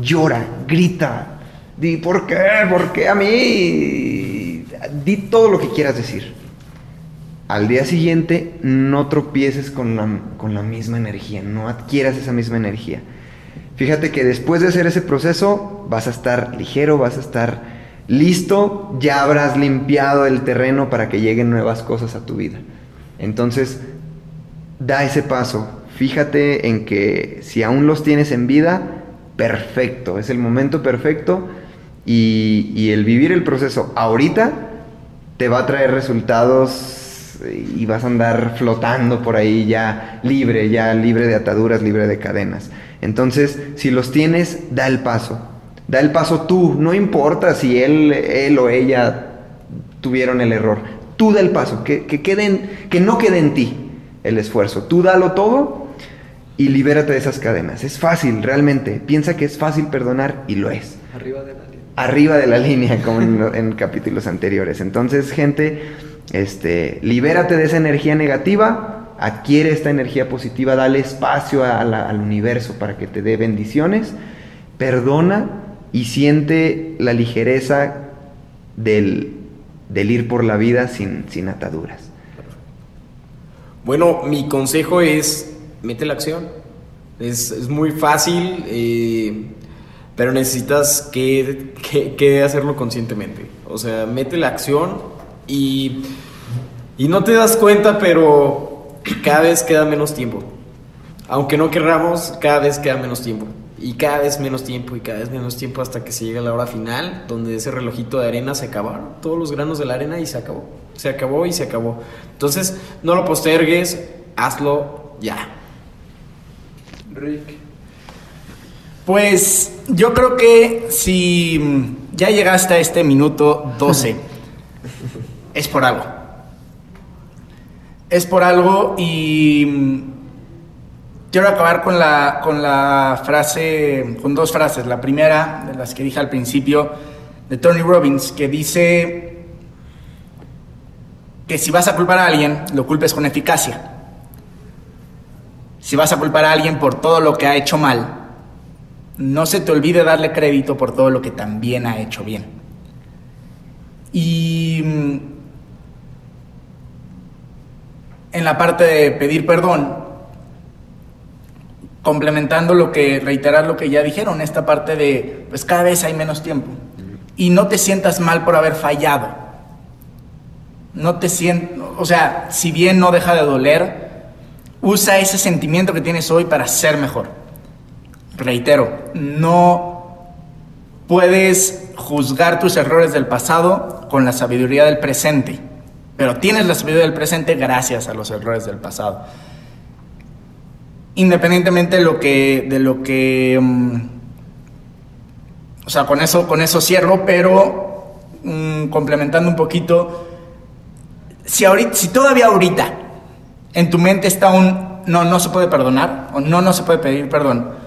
S2: Llora, grita. Di, ¿por qué? ¿Por qué a mí? Di todo lo que quieras decir. Al día siguiente no tropieces con la, con la misma energía, no adquieras esa misma energía. Fíjate que después de hacer ese proceso vas a estar ligero, vas a estar listo, ya habrás limpiado el terreno para que lleguen nuevas cosas a tu vida. Entonces, da ese paso. Fíjate en que si aún los tienes en vida, perfecto, es el momento perfecto y, el vivir el proceso ahorita te va a traer resultados y vas a andar flotando por ahí ya libre, ya libre de ataduras, libre de cadenas. Entonces, si los tienes, da el paso. Da el paso tú, no importa si él, él o ella tuvieron el error. Tú da el paso, que, que, que no quede en ti el esfuerzo. Tú dalo todo y libérate de esas cadenas. Es fácil, realmente. Piensa que es fácil perdonar y lo es.
S3: Arriba de la línea.
S2: Arriba de la línea, como en, en capítulos anteriores. Entonces, gente, este, libérate de esa energía negativa, adquiere esta energía positiva, dale espacio al universo para que te dé bendiciones, perdona y siente la ligereza del, del ir por la vida sin, sin ataduras.
S4: Bueno, mi consejo es, mete la acción. Es, es muy fácil, eh, pero necesitas que, que, que, hacerlo conscientemente. O sea, mete la acción y, y no te das cuenta, pero cada vez queda menos tiempo. Aunque no querramos, cada vez queda menos tiempo. Y cada vez menos tiempo y cada vez menos tiempo hasta que se llega la hora final, donde ese relojito de arena se acabaron, todos los granos de la arena y se acabó. Se acabó y se acabó. Entonces, no lo postergues, hazlo ya.
S5: Rick. Pues yo creo que si ya llegaste a este minuto 12, <laughs> es por algo. Es por algo y quiero acabar con la, con la frase, con dos frases. La primera, de las que dije al principio, de Tony Robbins, que dice que si vas a culpar a alguien, lo culpes con eficacia. Si vas a culpar a alguien por todo lo que ha hecho mal, no se te olvide darle crédito por todo lo que también ha hecho bien. Y mm, en la parte de pedir perdón, complementando lo que, reiterar lo que ya dijeron, esta parte de, pues cada vez hay menos tiempo. Y no te sientas mal por haber fallado. No te sientas, o sea, si bien no deja de doler, usa ese sentimiento que tienes hoy para ser mejor. Reitero, no puedes juzgar tus errores del pasado con la sabiduría del presente, pero tienes la sabiduría del presente gracias a los errores del pasado. Independientemente de lo que, de lo que, um, o sea, con eso, con eso cierro, pero um, complementando un poquito, si, ahorita, si todavía ahorita en tu mente está un no, no se puede perdonar o no, no se puede pedir perdón.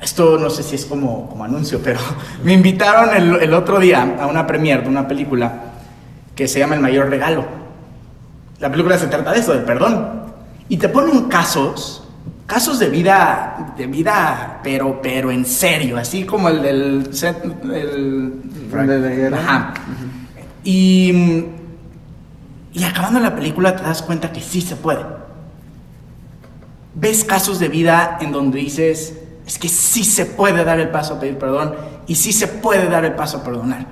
S5: Esto no sé si es como, como anuncio, pero <laughs> me invitaron el, el otro día a una premiere de una película que se llama El Mayor Regalo. La película se trata de eso, del perdón. Y te ponen casos, casos de vida, de vida, pero, pero en serio, así como el del... El, el, ajá. Y y acabando la película te das cuenta que sí se puede. Ves casos de vida en donde dices, es que sí se puede dar el paso a pedir perdón y sí se puede dar el paso a perdonar.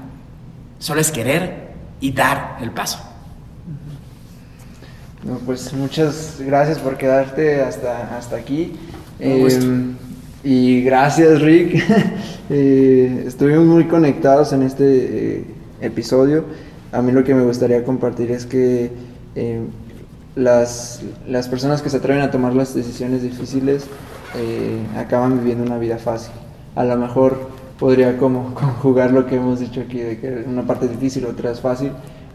S5: Solo es querer y dar el paso.
S6: No, pues muchas gracias por quedarte hasta, hasta aquí. Eh, y gracias Rick. <laughs> eh, estuvimos muy conectados en este eh, episodio a mí lo que me gustaría compartir es que eh, las, las, personas que se atreven a tomar las decisiones difíciles eh, acaban viviendo una vida fácil. A lo mejor podría como <laughs> conjugar lo que hemos dicho aquí, de que una parte es difícil, otra es fácil,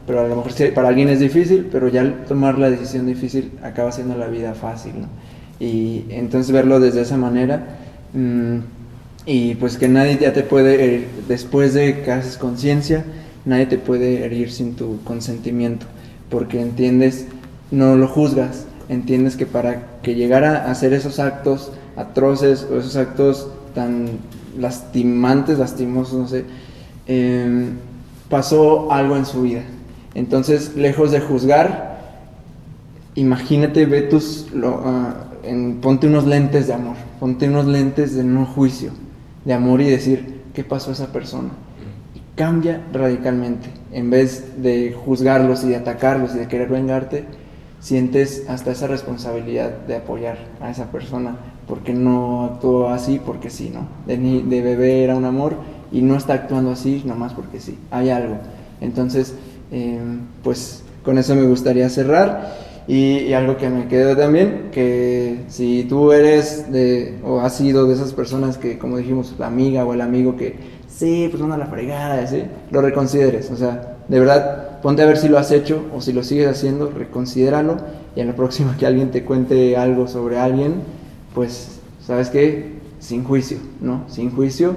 S6: pero a lo mejor para alguien es difícil, pero ya tomar la decisión difícil acaba siendo la vida fácil. Y entonces verlo desde esa manera. Mmm, y pues que nadie ya te puede, después de que haces conciencia, nadie te puede herir sin tu consentimiento, porque entiendes, no lo juzgas, entiendes que para que llegara a hacer esos actos atroces o esos actos tan lastimantes, lastimosos, no sé, em, pasó algo en su vida. Entonces, lejos de juzgar, imagínate, ve tus, uh, en, ponte unos lentes de amor, ponte unos lentes de no juicio, de amor y decir, ¿qué pasó a esa persona? cambia radicalmente. En vez de juzgarlos y de atacarlos y de querer vengarte, sientes hasta esa responsabilidad de apoyar a esa persona porque no actuó así porque sí, ¿no? De, de bebé era un amor y no está actuando así nomás porque sí, hay algo. Entonces, em, pues con eso me gustaría cerrar Y, y algo que me quedó también, que si tú eres de, o has sido de esas personas que, como dijimos, la amiga o el amigo que, sí, pues una la fregada, así, lo reconsideres. O sea, de verdad, ponte a ver si lo has hecho o si lo sigues haciendo, reconsidéralo. Y en la próxima que alguien te cuente algo sobre alguien, pues, ¿sabes qué? Sin juicio, ¿no? Sin juicio.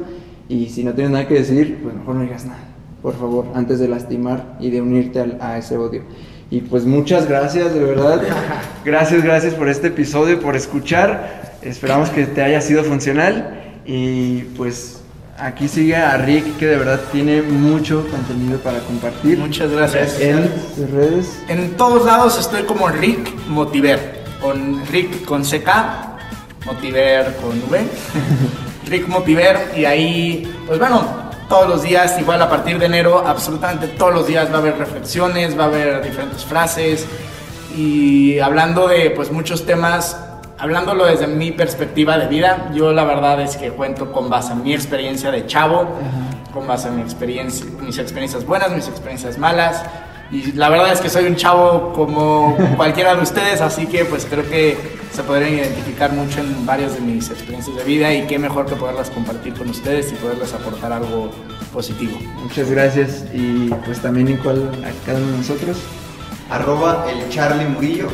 S6: Y si no tienes nada que decir, pues mejor no digas nada, por favor, antes de lastimar y de unirte al- a, ese odio. Y pues muchas gracias, de verdad. <laughs> Gracias, gracias por este episodio, por escuchar. Esperamos que te haya sido funcional. Y pues aquí sigue a Rick, que de verdad tiene mucho contenido para compartir.
S5: Muchas gracias.
S6: En redes.
S5: En todos lados estoy como Rick Motiver. Con Rick con CK, Motiver con V. Rick Motiver. Y ahí, pues bueno, todos los días, igual a partir de enero, absolutamente todos los días va a haber reflexiones, va a haber diferentes frases. Y hablando de pues muchos temas, hablándolo desde mi perspectiva de vida, yo la verdad es que cuento con base en mi experiencia de chavo, con base en mi experiencia, mis experiencias buenas, mis experiencias malas. Y la verdad es que soy un chavo como cualquiera de ustedes, así que pues creo que se podrían identificar mucho en varias de mis experiencias de vida y qué mejor que poderlas compartir con ustedes y poderles aportar algo positivo.
S6: Muchas gracias. Y pues también igual a cada uno de nosotros.
S2: Arroba el Charlie Murillo.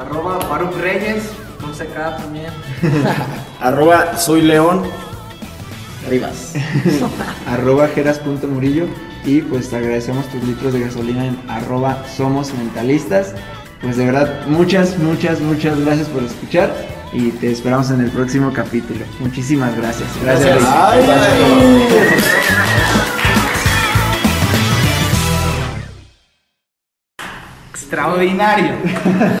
S3: Arroba Faruk Reyes, un CK también. <laughs>
S4: Arroba soy León Rivas. <laughs>
S6: arroba jeras.murillo y pues te agradecemos tus litros de gasolina en arroba somos mentalistas. Pues de verdad, muchas, muchas, muchas gracias por escuchar y te esperamos en el próximo capítulo. Muchísimas gracias. Gracias. Rick.
S4: Ay,
S5: Extraordinario.